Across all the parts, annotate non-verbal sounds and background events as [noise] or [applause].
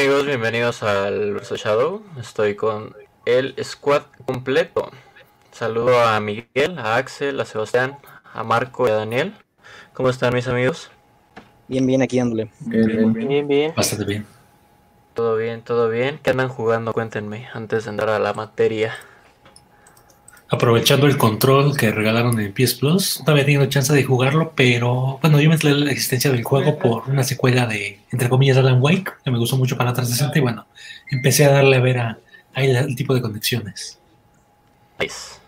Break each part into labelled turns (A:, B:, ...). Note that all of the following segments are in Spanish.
A: amigos? Bienvenidos al Verso Shadow. Estoy con el squad completo. Saludo a Miguel, a Axel, a Sebastián, a Marco y a Daniel. ¿Cómo están mis amigos?
B: Bien, bien, aquí dándole.
C: Bien, bien, bien.
D: Bastante bien.
A: Todo bien, todo bien. ¿Qué andan jugando? Cuéntenme antes de entrar a la materia.
D: Aprovechando el control que regalaron en PS Plus, no había tenido chance de jugarlo, pero bueno, yo me enteré la existencia del juego por una secuela de, entre comillas, Alan Wake, que me gustó mucho para 360 y bueno, empecé a darle a ver a, a el, el tipo de conexiones.
A: Nice.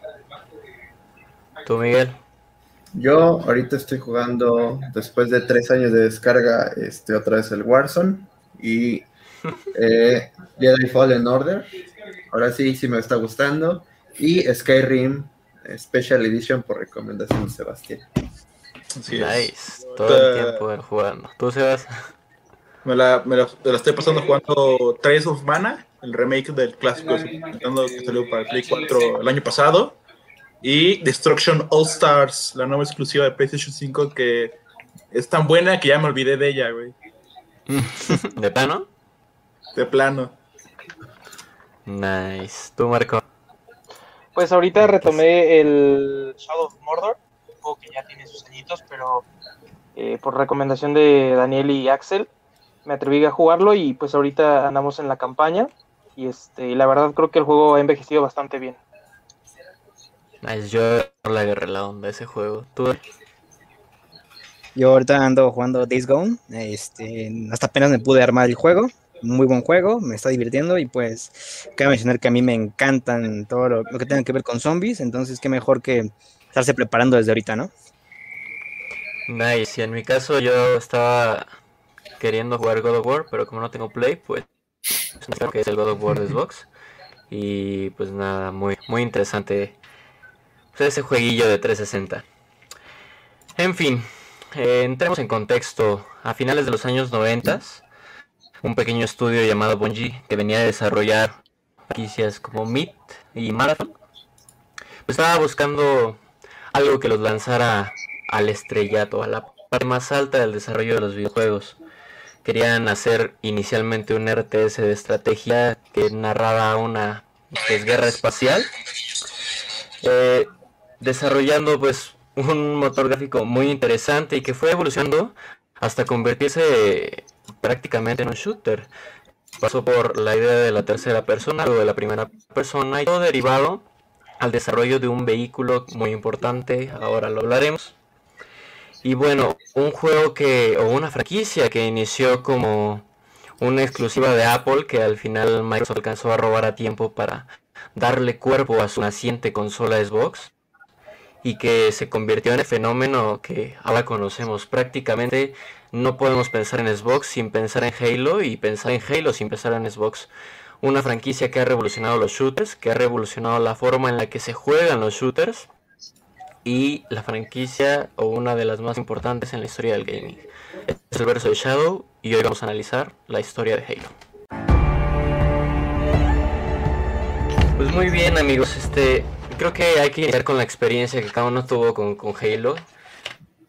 A: ¿Tú, Miguel?
C: Yo ahorita estoy jugando, después de tres años de descarga, este, otra vez el Warzone y [laughs] eh, Jedi Fallen Order. Ahora sí, sí me está gustando. Y Skyrim Special Edition por recomendación de Sebastián.
E: Así es.
A: nice. Todo el tiempo jugando. ¿Tú, Sebas?
E: Me la, me, la, me la estoy pasando jugando Trace of Mana, el remake del clásico que salió para Play 4 el año pasado. Y Destruction All Stars, la nueva exclusiva de PlayStation 5 que es tan buena que ya me olvidé de ella, güey. [laughs]
A: ¿De plano?
E: De plano.
A: Nice. ¿Tú, Marco?
B: Pues ahorita retomé el Shadow of Mordor, un juego que ya tiene sus añitos, pero eh, por recomendación de Daniel y Axel me atreví a jugarlo y pues ahorita andamos en la campaña y este y la verdad creo que el juego ha envejecido bastante bien.
A: Nice. Yo le agarré la onda a ese juego. ¿Tú?
F: Yo ahorita ando jugando Days Gone. Este, hasta apenas me pude armar el juego. Muy buen juego, me está divirtiendo y pues cabe mencionar que a mí me encantan todo lo, que tenga que ver con zombies, entonces qué mejor que estarse preparando desde ahorita, ¿no?
A: Nice. Y en mi caso yo estaba queriendo jugar God of War, pero como no tengo Play, pues creo que es el God of War de Xbox. Y pues nada, muy, muy interesante pues, ese jueguillo de 360. En fin, eh, entremos en contexto. A finales de los años 90, un pequeño estudio llamado Bungie, que venía a desarrollar franquicias como Meat y Marathon, pues estaba buscando algo que los lanzara al estrellato, a la parte más alta del desarrollo de los videojuegos. Querían hacer inicialmente un RTS de estrategia que narraba una guerra espacial, eh, desarrollando pues un motor gráfico muy interesante y que fue evolucionando hasta convertirse prácticamente en un shooter. Pasó por la idea de la tercera persona, luego de la primera persona y todo derivado al desarrollo de un vehículo muy importante, ahora lo hablaremos. Y bueno, un juego que, o una franquicia que inició como una exclusiva de Apple que al final Microsoft alcanzó a robar a tiempo para darle cuerpo a su naciente consola Xbox y que se convirtió en el fenómeno que ahora conocemos. Prácticamente no podemos pensar en Xbox sin pensar en Halo y pensar en Halo sin pensar en Xbox. Una franquicia que ha revolucionado los shooters, que ha revolucionado la forma en la que se juegan los shooters y la franquicia o una de las más importantes en la historia del gaming. Este es el verso de Shadow y hoy vamos a analizar la historia de Halo. Pues muy bien amigos, este creo que hay que iniciar con la experiencia que cada uno tuvo con, con Halo.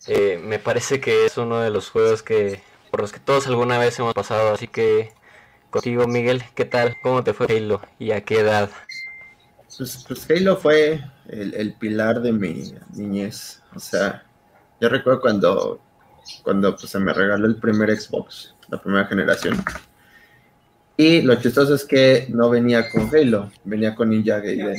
A: Eh, me parece que es uno de los juegos que por los que todos alguna vez hemos pasado, así que contigo Miguel, ¿qué tal? ¿Cómo te fue Halo y a qué edad?
C: Pues, pues Halo fue el, pilar de mi niñez. O sea, yo recuerdo cuando, cuando pues, se me regaló el primer Xbox, la primera generación. Y lo chistoso es que no venía con Halo, venía con Ninja Gaiden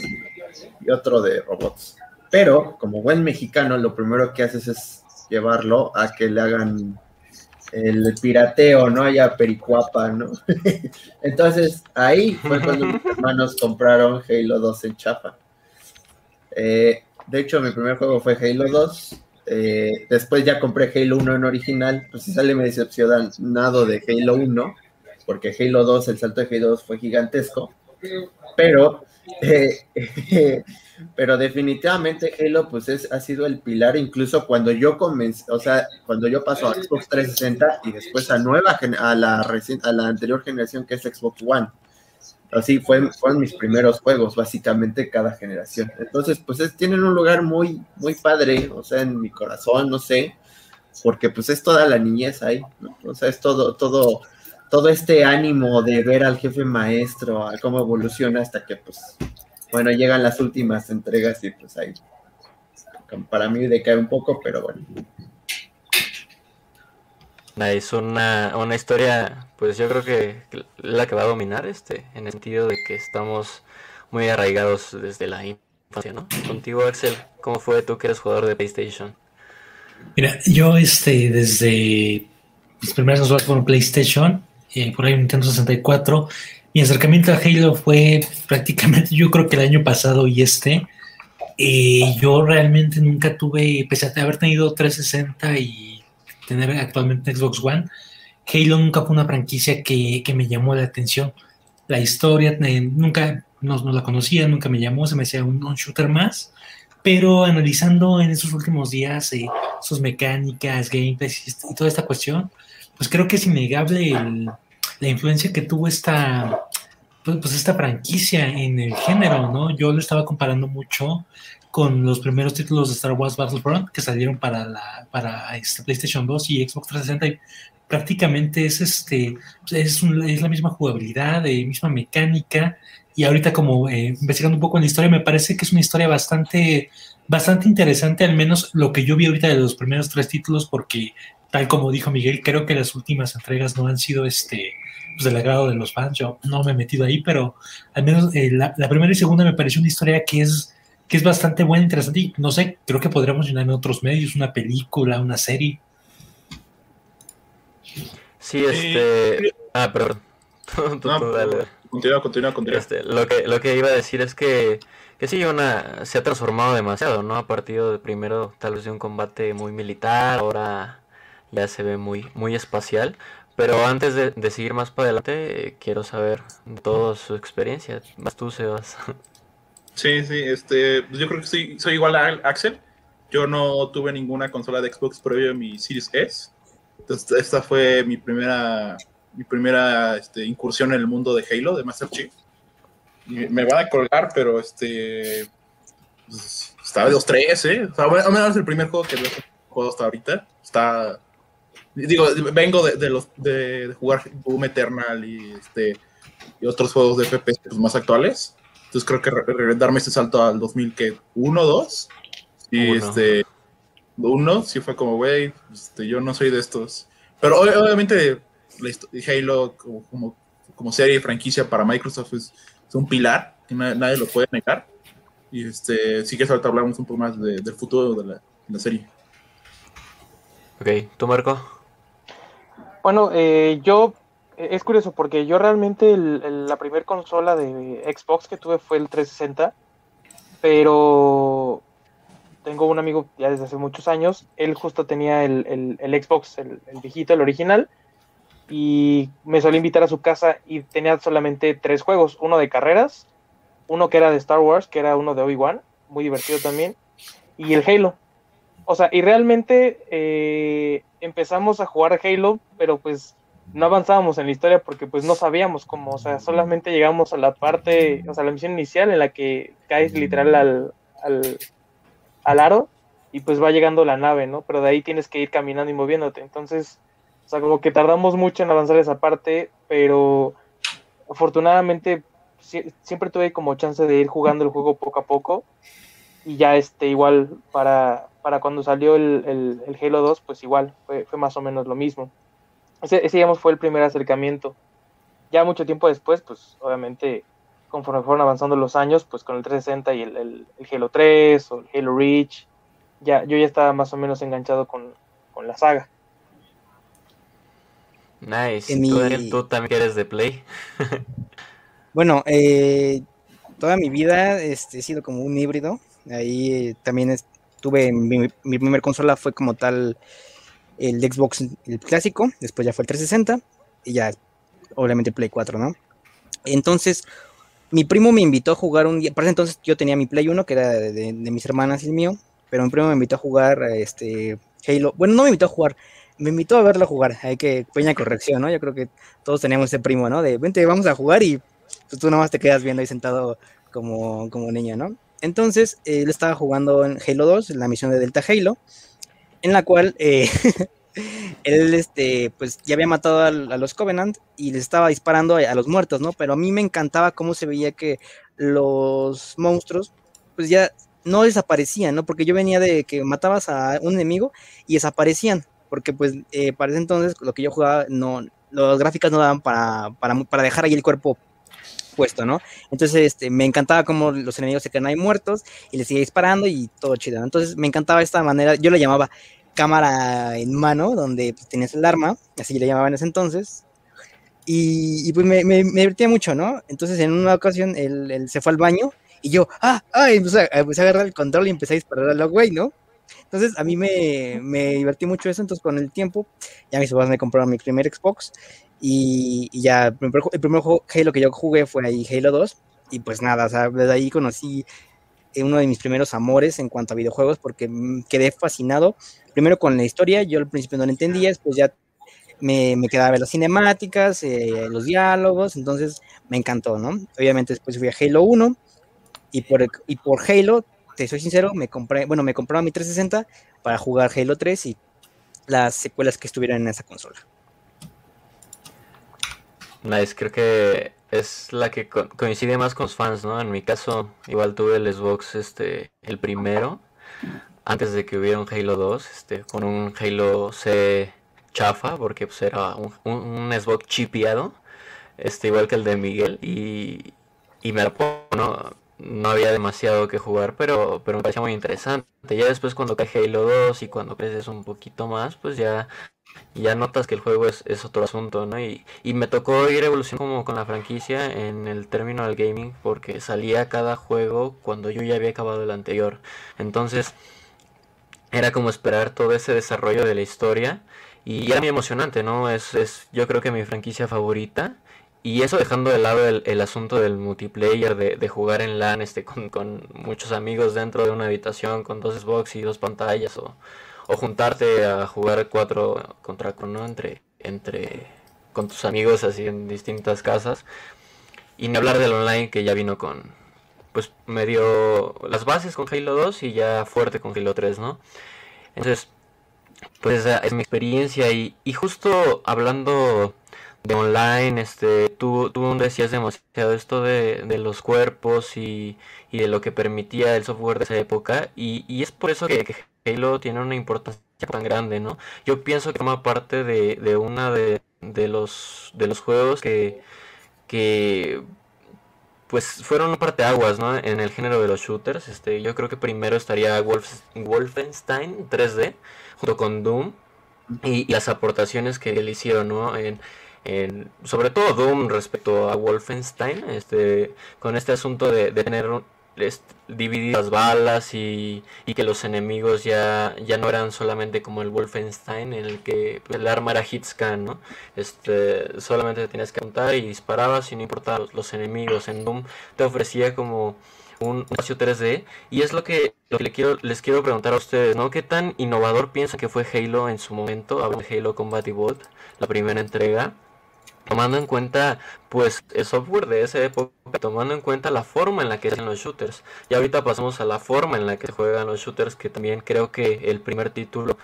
C: y otro de robots. Pero, como buen mexicano, lo primero que haces es llevarlo a que le hagan el pirateo, ¿no? Haya pericuapa, ¿no? [laughs] Entonces, ahí fue cuando mis [laughs] hermanos compraron Halo 2 en chapa. Eh, de hecho, mi primer juego fue Halo 2. Eh, después ya compré Halo 1 en original. Pues si sale me decepcionado de Halo 1, porque Halo 2, el salto de Halo 2 fue gigantesco. Pero [laughs] eh, [laughs] pero definitivamente Halo pues es, ha sido el pilar incluso cuando yo comencé, o sea, cuando yo paso a Xbox 360 y después a nueva a la a la anterior generación que es Xbox One. Así fue, fueron mis primeros juegos, básicamente cada generación. Entonces, pues es, tienen un lugar muy, muy padre, o sea, en mi corazón, no sé, porque pues es toda la niñez ahí, ¿no? o sea, es todo, todo, todo este ánimo de ver al jefe maestro, a cómo evoluciona hasta que, pues, bueno, llegan las últimas entregas y pues ahí, para mí decae un poco, pero bueno.
A: Es una, una historia, pues yo creo que la que va a dominar este, en el sentido de que estamos muy arraigados desde la infancia, ¿no? Contigo, Axel, ¿cómo fue tú que eres jugador de PlayStation?
D: Mira, yo este, desde mis primeras consolas fueron PlayStation, eh, por ahí Nintendo 64, mi acercamiento a Halo fue [laughs] prácticamente, yo creo que el año pasado y este, eh, yo realmente nunca tuve, pese a haber tenido 360 y tener actualmente Xbox One, Halo nunca fue una franquicia que, me llamó la atención. La historia eh, nunca no, la conocía, nunca me llamó, se me hacía un, shooter más. Pero analizando en esos últimos días eh, sus mecánicas, gameplays y, toda esta cuestión, pues creo que es innegable la influencia que tuvo esta, pues, pues, esta franquicia en el género, ¿no? Yo lo estaba comparando mucho con los primeros títulos de Star Wars Battlefront que salieron para la para este PlayStation 2 y Xbox 360 y prácticamente es este es, es la misma jugabilidad, eh, misma mecánica y ahorita como eh, investigando un poco en la historia me parece que es una historia bastante bastante interesante al menos lo que yo vi ahorita de los primeros tres títulos porque tal como dijo Miguel creo que las últimas entregas no han sido este pues, del agrado de los fans yo no me he metido ahí pero al menos eh, la, la primera y segunda me pareció una historia que es que es bastante buena, interesante y no sé, creo que podríamos llenar en otros medios, una película, una serie.
A: Sí, este... Ah, perdón. [laughs]
E: Continúa, continúa, continúa.
A: Este, lo, que, lo que iba a decir es que, que sí, una, se ha transformado demasiado, ¿no? A partir de primero tal vez de un combate muy militar, ahora ya se ve muy, muy espacial. Pero antes de, seguir más para adelante, eh, quiero saber toda su experiencia. Más tú, Sebas.
E: Sí, sí, este, pues yo creo que sí, soy igual a Axel. Yo no tuve ninguna consola de Xbox previo a mi Series S. Entonces, esta fue mi primera, mi primera este, incursión en el mundo de Halo, de Master Chief. Me van a colgar, pero este. Pues, estaba de los tres, ¿eh? O sea, al menos el primer juego que he jugado hasta ahorita. Está. Digo, vengo de, de los, de, jugar Boom Eternal y, este, y otros juegos de FPS pues, más actuales entonces creo que darme este salto al 2001, 2, y este, uno, sí fue como, güey, este, yo no soy de estos. Pero obviamente Halo como, como, serie y franquicia para Microsoft es, un pilar, que nadie, lo puede negar. Y este, sí que ahorita hablamos un poco más del futuro de la, de la, serie.
A: Ok, ¿tú Marco?
B: Bueno, eh, yo es curioso porque yo realmente la primera consola de Xbox que tuve fue el 360, pero tengo un amigo ya desde hace muchos años, él justo tenía el, Xbox, el, viejito, el original, y me solía invitar a su casa y tenía solamente tres juegos, uno de carreras, uno que era de Star Wars, que era uno de Obi-Wan, muy divertido también, y el Halo. O sea, y realmente eh, empezamos a jugar Halo, pero pues no avanzábamos en la historia porque pues no sabíamos cómo, o sea, solamente llegamos a la parte, o sea, la misión inicial en la que caes literal al, al, aro y pues va llegando la nave, ¿no? Pero de ahí tienes que ir caminando y moviéndote. Entonces, o sea, como que tardamos mucho en avanzar esa parte, pero afortunadamente siempre tuve como chance de ir jugando el juego poco a poco y ya este igual para, para cuando salió el, el, Halo 2, pues igual fue, fue más o menos lo mismo. Ese, digamos, fue el primer acercamiento. Ya mucho tiempo después, pues obviamente, conforme fueron avanzando los años, pues con el 360 y el, el, Halo 3 o el Halo Reach, ya, yo ya estaba más o menos enganchado con, la saga.
A: Nice. ¿Tú, ¿Tú, también eres de Play?
F: bueno, eh, toda mi vida este, he sido como un híbrido. Ahí eh, también tuve mi, mi primer consola fue como tal el Xbox el clásico, después ya fue el 360 y ya obviamente Play 4, ¿no? Entonces, mi primo me invitó a jugar un día, para entonces yo tenía mi Play 1 que era de, mis hermanas y el mío, pero mi primo me invitó a jugar este Halo, bueno, no me invitó a jugar, me invitó a verlo jugar, hay que pequeña corrección, ¿no? Yo creo que todos teníamos ese primo, ¿no? De, vente, vamos a jugar y pues, tú nomás te quedas viendo ahí sentado como, como niño, ¿no? Entonces, él estaba jugando en Halo 2, en la misión de Delta Halo, en la cual eh, [laughs] él, este, pues ya había matado a, los Covenant y les estaba disparando a, a los muertos, ¿no? Pero a mí me encantaba cómo se veía que los monstruos, pues ya no desaparecían, ¿no? Porque yo venía de que matabas a un enemigo y desaparecían, porque pues eh, para ese entonces lo que yo jugaba, no, las gráficas no daban para, para, para dejar ahí el cuerpo puesto, ¿no? Entonces este, me encantaba cómo los enemigos se quedan ahí muertos y les seguía disparando y todo chido. ¿no? Entonces me encantaba esta manera, yo le llamaba cámara en mano, donde pues, tenías el arma, así le llamaba en ese entonces. Y, pues me, divertía mucho, ¿no? Entonces en una ocasión él, él se fue al baño y yo, ah, ah, empecé a, empecé a agarrar el control y empecé a disparar a los güey, ¿no? Entonces a mí me, me, divertí mucho eso, entonces con el tiempo ya mis papás me compraron mi primer Xbox y, y ya el primer, el primer juego Halo que yo jugué fue ahí Halo 2 y pues nada, o sea, desde ahí conocí uno de mis primeros amores en cuanto a videojuegos porque quedé fascinado primero con la historia, yo al principio no la entendía, después ya me, me quedaba a ver las cinemáticas, eh, los diálogos, entonces me encantó, ¿no? Obviamente después fui a Halo 1 y por, y por Halo, te soy sincero, me compré, bueno, me compraba mi 360 para jugar Halo 3 y las secuelas que estuvieran en esa consola.
A: Nice, creo que es la que co coincide más con los fans, ¿no? En mi caso, igual tuve el Xbox, este, el primero, antes de que hubiera un Halo 2, este, con un Halo C chafa, porque pues era un, un, Xbox chipeado, este, igual que el de Miguel, y, y me pongo, ¿no? No había demasiado que jugar, pero, pero me parecía muy interesante. Ya después cuando cae Halo 2 y cuando creces un poquito más, pues ya, ya notas que el juego es, es otro asunto, ¿no? Y, y, me tocó ir evolucionando como con la franquicia en el término del gaming, porque salía cada juego cuando yo ya había acabado el anterior. Entonces, era como esperar todo ese desarrollo de la historia. Y era muy emocionante, ¿no? Es, es yo creo que mi franquicia favorita. Y eso dejando de lado el, el asunto del multiplayer, de, de, jugar en LAN este, con, con, muchos amigos dentro de una habitación con dos Xbox y dos pantallas, o, o juntarte a jugar cuatro contra cuatro, Entre, entre, con tus amigos así en distintas casas. Y ni hablar del online que ya vino con, pues medio las bases con Halo 2 y ya fuerte con Halo 3, ¿no? Entonces, pues es mi experiencia y, y justo hablando de online, este, tú, tú decías demasiado esto de, de los cuerpos y, y, de lo que permitía el software de esa época, y, y es por eso que, Halo tiene una importancia tan grande, ¿no? Yo pienso que forma parte de, de una de, de, los, de los juegos que, que pues fueron un parteaguas, ¿no? En el género de los shooters, este, yo creo que primero estaría Wolf, Wolfenstein 3D, junto con Doom, y, las aportaciones que le hicieron, ¿no? En, sobre todo Doom respecto a Wolfenstein, este, con este asunto de, tener este, dividir las balas y, y, que los enemigos ya, ya no eran solamente como el Wolfenstein en el que el arma era hitscan, ¿no? Este, solamente te tenías que apuntar y disparabas y no importaba los, enemigos. En Doom te ofrecía como un espacio 3D y es lo que, lo le quiero, les quiero preguntar a ustedes, ¿no? ¿Qué tan innovador piensan que fue Halo en su momento? Hablo de Halo Combat Evolved, la primera entrega tomando en cuenta pues el software de esa época, tomando en cuenta la forma en la que se hacen los shooters. Y ahorita pasamos a la forma en la que se juegan los shooters, que también creo que el primer título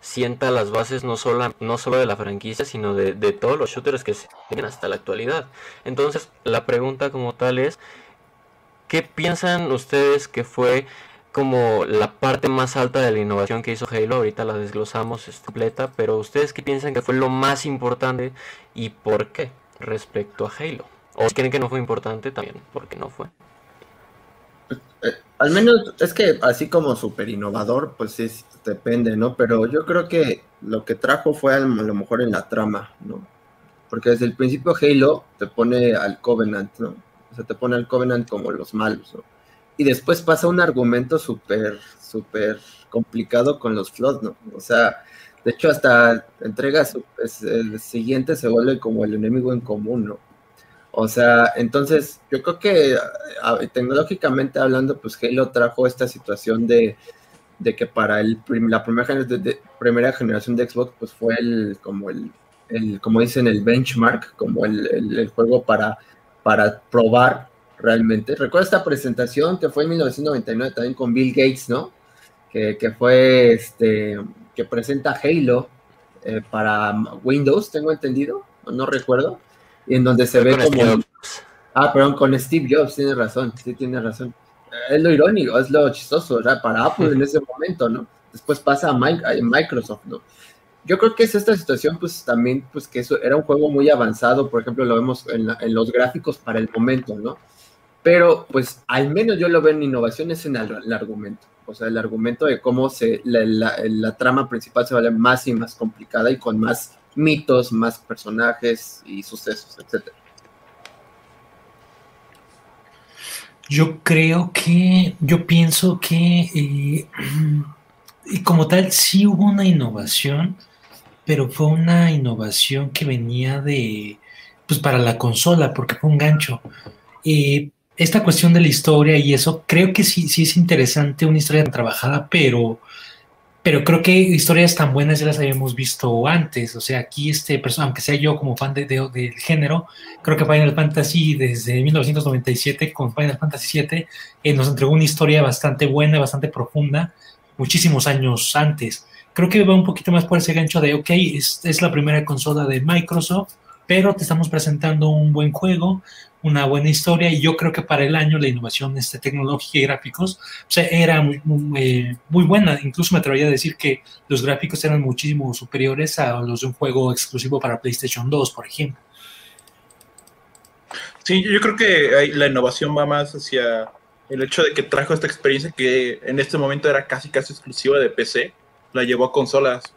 A: sienta las bases no solo, no solo de la franquicia, sino de, de todos los shooters que se tienen hasta la actualidad. Entonces, la pregunta como tal es, ¿qué piensan ustedes que fue como la parte más alta de la innovación que hizo Halo. Ahorita la desglosamos es completa, pero ustedes qué piensan que fue lo más importante y por qué respecto a Halo. O si creen que no fue importante también, ¿por qué no fue?
C: Eh, al menos es que así como súper innovador, pues sí, depende, ¿no? Pero yo creo que lo que trajo fue a lo mejor en la trama, ¿no? Porque desde el principio Halo te pone al Covenant, ¿no? O sea, te pone al Covenant como los malos, ¿no? Y después pasa un argumento súper, súper complicado con los Flood, ¿no? O sea, de hecho hasta entrega el siguiente se vuelve como el enemigo en común, ¿no? O sea, entonces yo creo que tecnológicamente hablando, pues Halo trajo esta situación de, de que para el, la primera, de, de, primera generación de Xbox, pues fue el, como el, el como dicen, el benchmark, como el, el, el juego para, para probar realmente. Recuerdo esta presentación que fue en 1999 también con Bill Gates, ¿no? Que, que fue este, que presenta Halo eh, para Windows, tengo entendido, no recuerdo, y en donde se ve como...
A: Steve.
C: Ah, perdón, con Steve Jobs, tiene razón, sí, tiene razón. Es lo irónico, es lo chistoso, ¿verdad? Para Apple en ese momento, ¿no? Después pasa a Microsoft, ¿no? Yo creo que es esta situación, pues también, pues que eso era un juego muy avanzado, por ejemplo, lo vemos en, la- en los gráficos para el momento, ¿no? Pero, pues, al menos yo lo veo en innovaciones en el, argumento. O sea, el argumento de cómo se, la, trama principal se vuelve más y más complicada y con más mitos, más personajes y sucesos, etcétera.
D: Yo creo que, yo pienso que eh, [clears throat] y como tal sí hubo una innovación, pero fue una innovación que venía de, pues para la consola, porque fue un gancho. Eh, esta cuestión de la historia y eso, creo que sí, sí es interesante, una historia tan trabajada, pero, pero creo que historias tan buenas ya las habíamos visto antes. O sea, aquí, este, aunque sea yo como fan de, de- del género, creo que Final Fantasy desde 1997 con Final Fantasy VII eh, nos entregó una historia bastante buena, bastante profunda, muchísimos años antes. Creo que va un poquito más por ese gancho de, ok, es, es la primera consola de Microsoft, pero te estamos presentando un buen juego, una buena historia, y yo creo que para el año la innovación este, tecnológica y gráficos era muy, muy, buena. Incluso me atrevería a decir que los gráficos eran muchísimo superiores a los de un juego exclusivo para PlayStation 2, por ejemplo.
E: Sí, yo creo que la innovación va más hacia el hecho de que trajo esta experiencia que en este momento era casi casi exclusiva de PC, la llevó a consolas.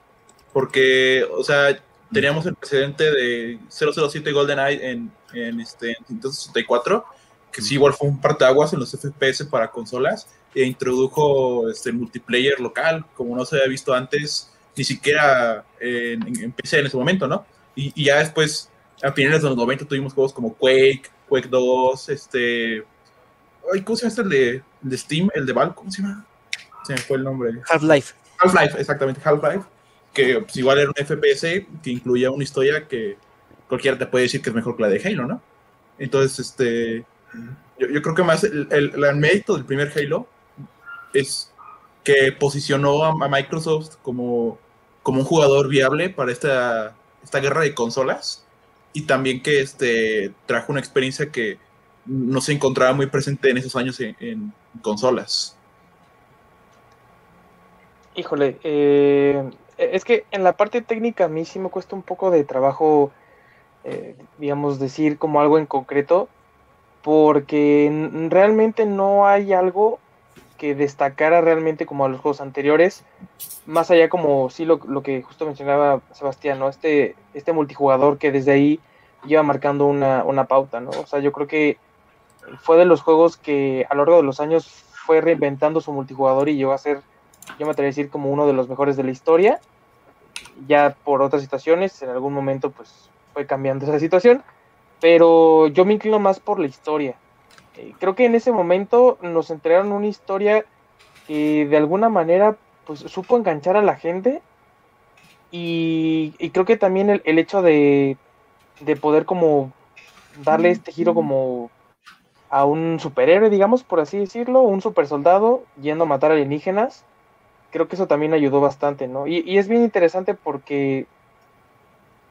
E: Porque, o sea, teníamos el precedente de 007 GoldenEye en, en este, en Nintendo 64, que sí igual fue un parteaguas en los FPS para consolas, e introdujo este multiplayer local, como no se había visto antes, ni siquiera en, en- en PC en ese momento, ¿no? Y, y ya después, a finales de los 90, tuvimos juegos como Quake, Quake 2, este... Ay, ¿Cómo se llama este el de, el de Steam? El de Valve, ¿cómo se llama? Se me fue el nombre.
F: Half-Life.
E: Half-Life, exactamente, Half-Life, que pues, igual era un FPS que incluía una historia que cualquiera te puede decir que es mejor que la de Halo, ¿no? Entonces, este, yo, creo que más el, el- el mérito del primer Halo es que posicionó a, a Microsoft como, como un jugador viable para esta, esta guerra de consolas y también que este, trajo una experiencia que no se encontraba muy presente en esos años en- en consolas.
B: Híjole, eh, es que en la parte técnica a mí sí me cuesta un poco de trabajo, eh, digamos, decir como algo en concreto, porque realmente no hay algo que destacara realmente como a los juegos anteriores, más allá como sí lo, lo que justo mencionaba Sebastián, ¿no? Este, este multijugador que desde ahí lleva marcando una, una pauta, ¿no? O sea, yo creo que fue de los juegos que a lo largo de los años fue reinventando su multijugador y llegó a ser yo me atrevo a decir como uno de los mejores de la historia. Ya por otras situaciones, en algún momento pues fue cambiando esa situación, pero yo me inclino más por la historia. Eh, creo que en ese momento nos entregaron una historia que de alguna manera pues supo enganchar a la gente y, y creo que también el, el hecho de, de poder como darle este giro como a un superhéroe, digamos, por así decirlo, un super soldado yendo a matar alienígenas, creo que eso también ayudó bastante, ¿no? Y, y es bien interesante porque,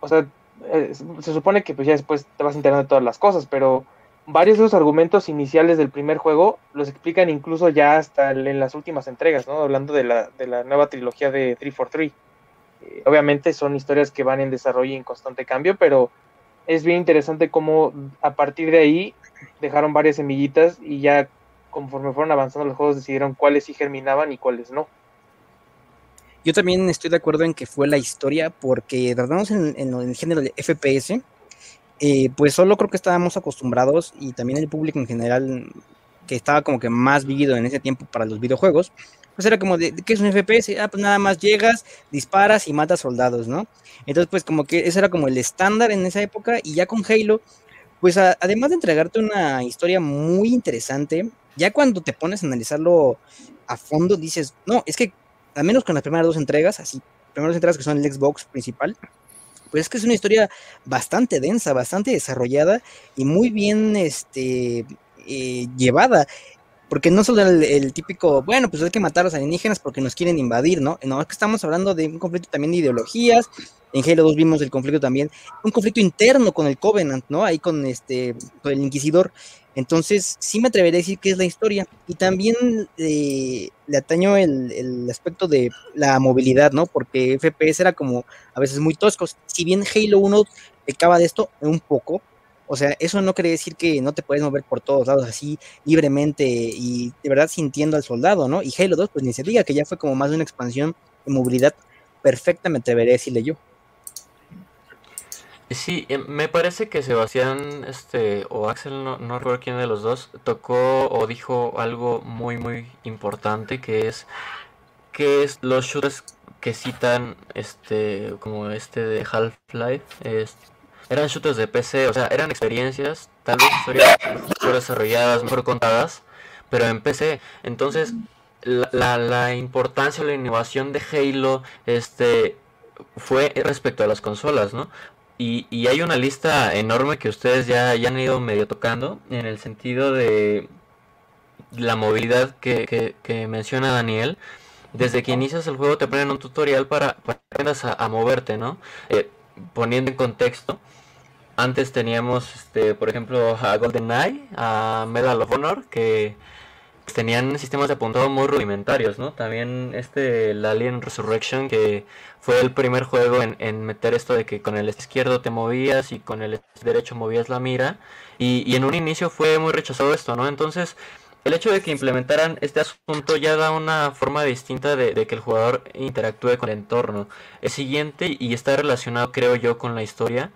B: o sea, eh, se supone que pues ya después te vas enterando de todas las cosas, pero varios de los argumentos iniciales del primer juego los explican incluso ya hasta en las últimas entregas, ¿no? Hablando de la, de la nueva trilogía de 343. Eh, obviamente son historias que van en desarrollo y en constante cambio, pero es bien interesante cómo a partir de ahí dejaron varias semillitas y ya conforme fueron avanzando los juegos decidieron cuáles sí germinaban y cuáles no.
F: Yo también estoy de acuerdo en que fue la historia, porque tratamos en, en el género de FPS, eh, pues solo creo que estábamos acostumbrados y también el público en general que estaba como que más vivido en ese tiempo para los videojuegos, pues era como de, ¿qué es un FPS? Ah, pues nada más llegas, disparas y matas soldados, ¿no? Entonces pues como que ese era como el estándar en esa época y ya con Halo, pues además de entregarte una historia muy interesante, ya cuando te pones a analizarlo a fondo dices, no, es que al menos con las primeras dos entregas, así, primeras entregas que son el Xbox principal, pues es que es una historia bastante densa, bastante desarrollada y muy bien este, eh, llevada. Porque no solo el, el típico, bueno, pues hay que matar a los alienígenas porque nos quieren invadir, ¿no? No, es que estamos hablando de un conflicto también de ideologías. En Halo 2 vimos el conflicto también, un conflicto interno con el Covenant, ¿no? Ahí con este, con el Inquisidor. Entonces, sí me atreveré a decir que es la historia. Y también eh, le ataño el, aspecto de la movilidad, ¿no? Porque FPS era como a veces muy toscos. Si bien Halo 1 pecaba de esto un poco, o sea, eso no quiere decir que no te puedes mover por todos lados así libremente y de verdad sintiendo al soldado, ¿no? Y Halo 2, pues ni se diga que ya fue como más de una expansión de movilidad perfecta, me atreveré a decirle yo.
A: Sí, eh, me parece que Sebastián, este, o Axel, no, no recuerdo quién de los dos, tocó o dijo algo muy, muy importante, que es que es los shooters que citan, este, como este de Half-Life, eran shooters de PC, o sea, eran experiencias, tal vez historias mejor desarrolladas, mejor contadas, pero en PC. Entonces, la, la, la importancia, la innovación de Halo, este, fue respecto a las consolas, ¿no? Y, y hay una lista enorme que ustedes ya, ya han ido medio tocando en el sentido de la movilidad que, menciona Daniel. Desde que inicias el juego te ponen un tutorial para, para que aprendas a, moverte, ¿no? Eh, poniendo en contexto, antes teníamos, este, por ejemplo, a GoldenEye, a Medal of Honor, que tenían sistemas de apuntado muy rudimentarios, ¿no? También este, el Alien Resurrection, que fue el primer juego en, meter esto de que con el izquierdo te movías y con el derecho movías la mira. Y, y en un inicio fue muy rechazado esto, ¿no? Entonces, el hecho de que implementaran este asunto ya da una forma distinta de, de que el jugador interactúe con el entorno. El siguiente, y está relacionado creo yo con la historia,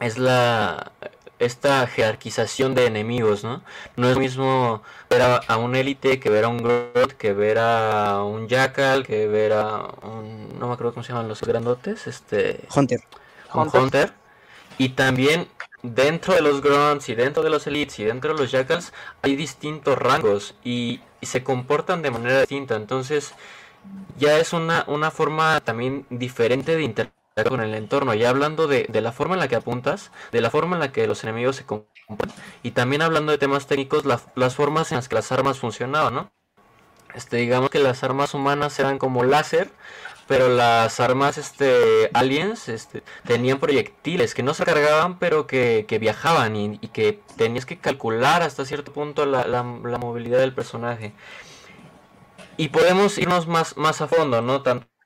A: es la esta jerarquización de enemigos, ¿no? No es lo mismo ver a, a un élite que ver a un Groot, que ver a un Jackal, que ver a un... no me acuerdo cómo se llaman los grandotes, este...
F: Hunter.
A: un
B: Hunter.
A: Hunter. Y también dentro de los Grunts y dentro de los Elites y dentro de los Jackals hay distintos rangos y, y se comportan de manera distinta. Entonces ya es una, una forma también diferente de interactuar con el entorno. Ya hablando de, de la forma en la que apuntas, de la forma en la que los enemigos se comportan y también hablando de temas técnicos, la- las formas en las que las armas funcionaban, ¿no? Este, digamos que las armas humanas eran como láser, pero las armas este aliens este, tenían proyectiles que no se cargaban pero que, que viajaban y, y que tenías que calcular hasta cierto punto la, la- movilidad del personaje y podemos irnos más, más a fondo no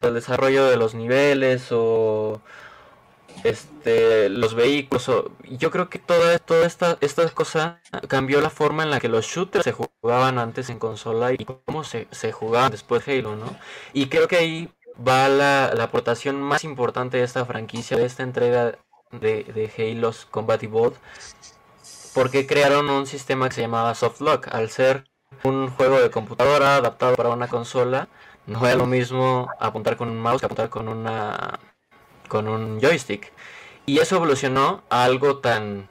A: el desarrollo de los niveles o este los vehículos o- yo creo que toda, toda esta, esta cosa cambió la forma en la que los shooters se jugaban antes en consola y cómo se, se jugaban después Halo no y creo que ahí va la, la aportación más importante de esta franquicia, de esta entrega de, de Halo's Combat Evolved, porque crearon un sistema que se llamaba Softlock. Al ser un juego de computadora adaptado para una consola, no es lo mismo apuntar con un mouse que apuntar con una con un joystick. Y eso evolucionó a algo tan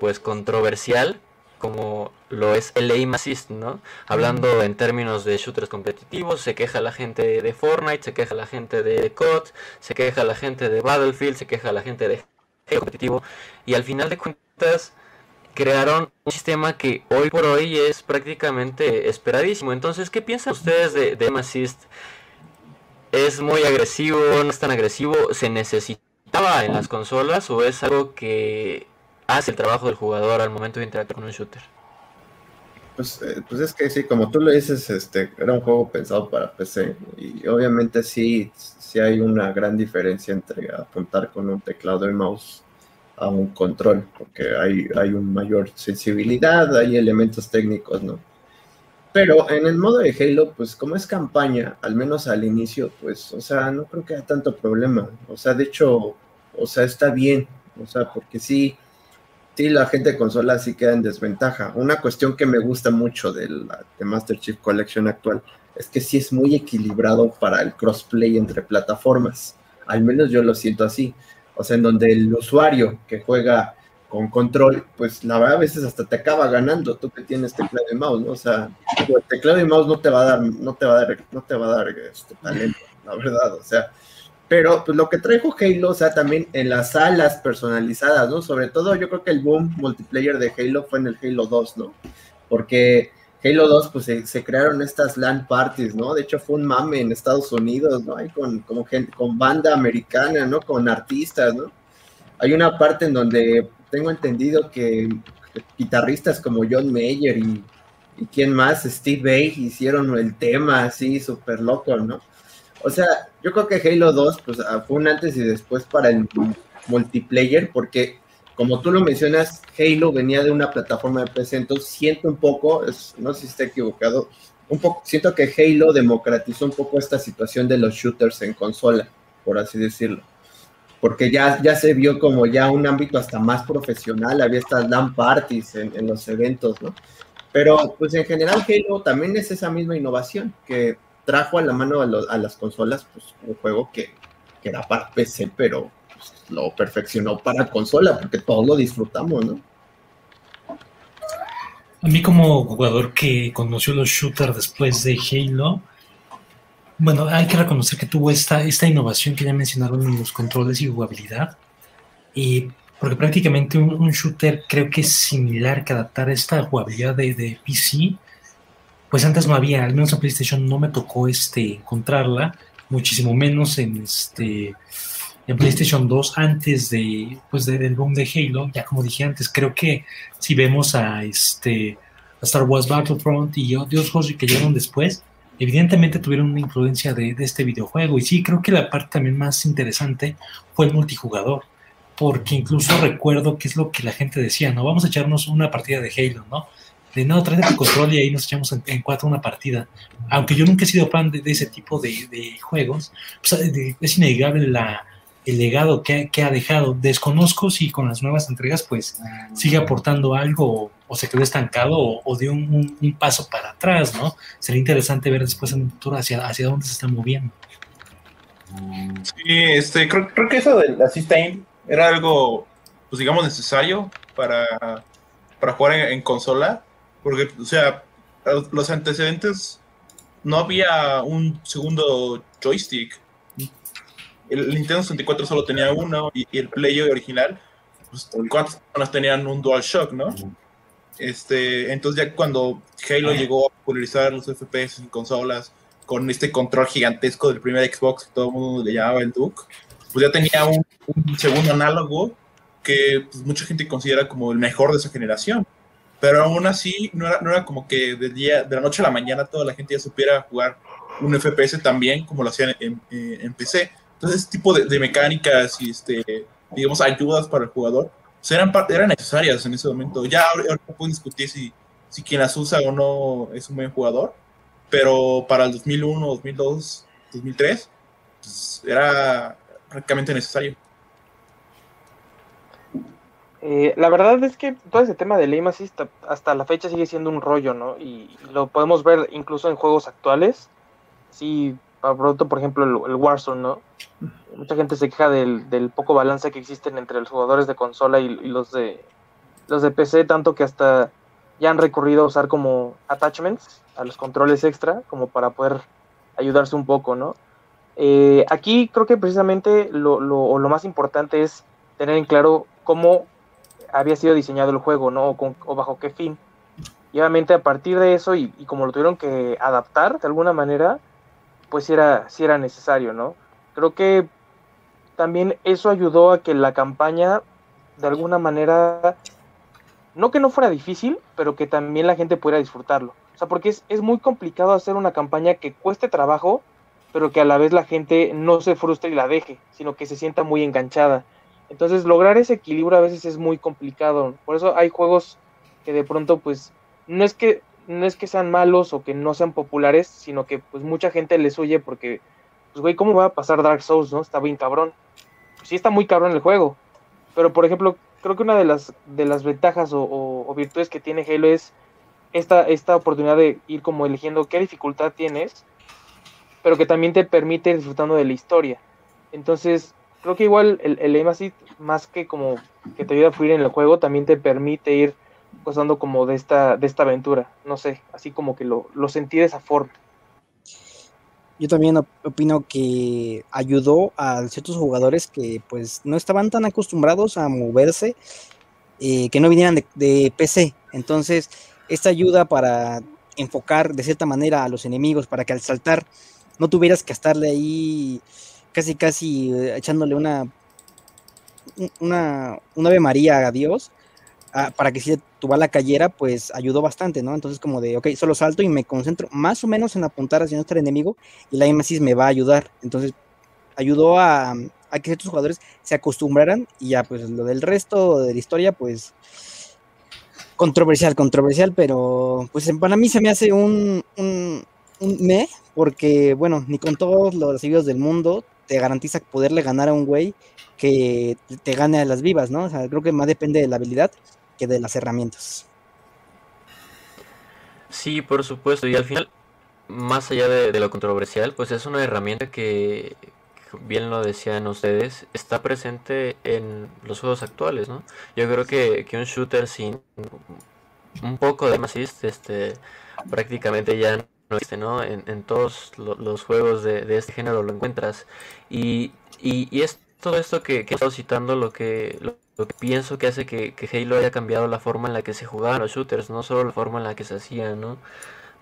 A: pues controversial como lo es el aim assist, ¿no? Hablando en términos de shooters competitivos, se queja la gente de Fortnite, se queja la gente de COD, se queja la gente de Battlefield, se queja la gente de competitivo y al final de cuentas crearon un sistema que hoy por hoy es prácticamente esperadísimo. Entonces, ¿qué piensan ustedes de, de? ¿Es muy agresivo? ¿No es tan agresivo? ¿Se necesitaba en las consolas o es algo que hace el trabajo del jugador al momento de interactuar con un shooter?
C: Pues, eh, pues es que sí, como tú lo dices, este, era un juego pensado para PC y obviamente sí, sí hay una gran diferencia entre apuntar con un teclado y mouse a un control, porque hay, hay una mayor sensibilidad, hay elementos técnicos, ¿no? Pero en el modo de Halo, pues como es campaña, al menos al inicio, pues, o sea, no creo que haya tanto problema. O sea, de hecho, o sea, está bien, o sea, porque sí, sí, la gente de consola sí queda en desventaja. Una cuestión que me gusta mucho de, la, de Master Chief Collection actual es que sí es muy equilibrado para el crossplay entre plataformas. Al menos yo lo siento así. O sea, en donde el usuario que juega con control, pues la verdad a veces hasta te acaba ganando tú que tienes teclado y mouse, ¿no? O sea, el teclado y mouse no te va a dar, no te va a dar, no te va a dar este talento, la verdad, o sea, pero pues lo que trajo Halo, o sea, también en las salas personalizadas, ¿no? Sobre todo yo creo que el boom multiplayer de Halo fue en el Halo 2, ¿no? Porque Halo 2, pues se, crearon estas LAN parties, ¿no? De hecho, fue un mame en Estados Unidos, ¿no? Hay con, gente, con banda americana, ¿no? Con artistas, ¿no? Hay una parte en donde tengo entendido que guitarristas como John Mayer y, y quién más, Steve Bay, hicieron el tema así súper loco, ¿no? O sea, yo creo que Halo 2 pues, ah, fue un antes y después para el multiplayer, porque como tú lo mencionas, Halo venía de una plataforma de PC, entonces siento un poco, no sé si estoy equivocado, un poco, siento que Halo democratizó un poco esta situación de los shooters en consola, por así decirlo. Porque ya, ya se vio como ya un ámbito hasta más profesional, había estas LAN parties en, en los eventos, ¿no? Pero pues en general Halo también es esa misma innovación que trajo a la mano a, lo, a las consolas pues, un juego que, que era para PC, pero lo perfeccionó para consola, porque todos lo disfrutamos, ¿no?
D: A mí como jugador que conoció los shooters después de Halo, bueno, hay que reconocer que tuvo esta, esta innovación que ya mencionaron en los controles y jugabilidad, y porque prácticamente un, shooter creo que es similar que adaptar esta jugabilidad de, de PC, pues antes no había, al menos en PlayStation no me tocó este, encontrarla, muchísimo menos en este en PlayStation 2 antes de pues de, del boom de Halo, ya como dije antes, creo que si vemos a este Star Wars Battlefront y otros juegos que llegaron después, evidentemente tuvieron una influencia de, de, este videojuego. Y sí, creo que la parte también más interesante fue el multijugador, porque incluso recuerdo que es lo que la gente decía, ¿no? Vamos a echarnos una partida de Halo, ¿no? de no, tráete tu control y ahí nos echamos en, cuatro una partida. Aunque yo nunca he sido fan de, ese tipo de, de juegos, pues, es innegable la, el legado que, ha dejado. Desconozco si con las nuevas entregas pues sigue aportando algo o, se quedó estancado o, dio un, paso para atrás, ¿no? Sería interesante ver después en el futuro hacia, hacia dónde se está moviendo.
E: Sí, este, creo, creo que eso del Assist Aim era algo, pues digamos, necesario para, para jugar en consola porque, o sea, los antecedentes no había un segundo joystick. El Nintendo 64 solo tenía uno y, y el Play original, pues, ¿cuántas personas tenían un DualShock, no? Este, entonces ya cuando Halo llegó a popularizar los FPS en consolas con este control gigantesco del primer Xbox que todo el mundo le llamaba el Duke, pues ya tenía un, un segundo análogo que pues, mucha gente considera como el mejor de esa generación pero aún así no era, no era como que de, día, de la noche a la mañana toda la gente ya supiera jugar un FPS tan bien como lo hacían en, en, en PC. Entonces, ese tipo de, mecánicas y, este, digamos, ayudas para el jugador pues eran, eran necesarias en ese momento. Ya ahora, pueden discutir si, si quien las usa o no es un buen jugador, pero para el 2001, 2002, 2003, pues era prácticamente necesario.
B: Eh, la verdad es que todo ese tema de assist hasta la fecha sigue siendo un rollo, ¿no? Y, y lo podemos ver incluso en juegos actuales. Sí, pronto, por ejemplo, el, Warzone, ¿no? Mucha gente se queja del, poco balance que existen entre los jugadores de consola y, los de los de PC, tanto que hasta ya han recurrido a usar como attachments a los controles extra, como para poder ayudarse un poco, ¿no? Eh, aquí creo que precisamente lo, lo, más importante es tener en claro cómo había sido diseñado el juego, ¿no? O bajo qué fin. Y obviamente a partir de eso, y, y, como lo tuvieron que adaptar de alguna manera, pues era, sí era necesario, ¿no? Creo que también eso ayudó a que la campaña, de alguna manera, no que no fuera difícil, pero que también la gente pudiera disfrutarlo. O sea, porque es, es muy complicado hacer una campaña que cueste trabajo, pero que a la vez la gente no se frustre y la deje, sino que se sienta muy enganchada. Entonces lograr ese equilibrio a veces es muy complicado. Por eso hay juegos que de pronto pues no es que no es que sean malos o que no sean populares, sino que pues mucha gente les huye porque pues güey, ¿cómo va a pasar Dark Souls, no? Está bien cabrón. Pues, sí está muy cabrón el juego. Pero por ejemplo, creo que una de las de las ventajas o, virtudes que tiene Halo es esta, esta oportunidad de ir como eligiendo qué dificultad tienes, pero que también te permite ir disfrutando de la historia. Entonces, creo que igual el, el más que como que te ayuda a fluir en el juego, también te permite ir gozando como de esta, de esta aventura. No sé, así como que lo, lo sentí de esa forma.
F: Yo también opino que ayudó a ciertos jugadores que pues no estaban tan acostumbrados a moverse, eh, que no vinieran de, de, PC. Entonces, esta ayuda para enfocar de cierta manera a los enemigos para que al saltar no tuvieras que estarle ahí casi casi eh, echándole una una, una Ave María a Dios ah, para que si tu bala cayera, pues ayudó bastante, ¿no? Entonces como de, ok, solo salto y me concentro más o menos en apuntar hacia nuestro enemigo y la énfasis me va a ayudar. Entonces ayudó a, a que ciertos jugadores se acostumbraran y ya pues lo del resto de la historia, pues controversial, controversial, pero pues para mí se me hace un, un, un me, porque bueno, ni con todos los recibidos del mundo te garantiza poderle ganar a un güey que te gane a las vivas, ¿no? O sea, creo que más depende de la habilidad que de las herramientas.
A: Sí, por supuesto, y al final, más allá de, lo controversial, pues es una herramienta que, bien lo decían ustedes, está presente en los juegos actuales, ¿no? Yo creo que, que un shooter sin un poco de assist, este, prácticamente ya no existe, ¿no? En, en todos lo- los juegos de, de este género lo encuentras. Y, y, y es todo esto que, que he estado citando lo que, lo que pienso que hace que, que Halo haya cambiado la forma en la que se jugaban los shooters, no solo la forma en la que se hacían, ¿no?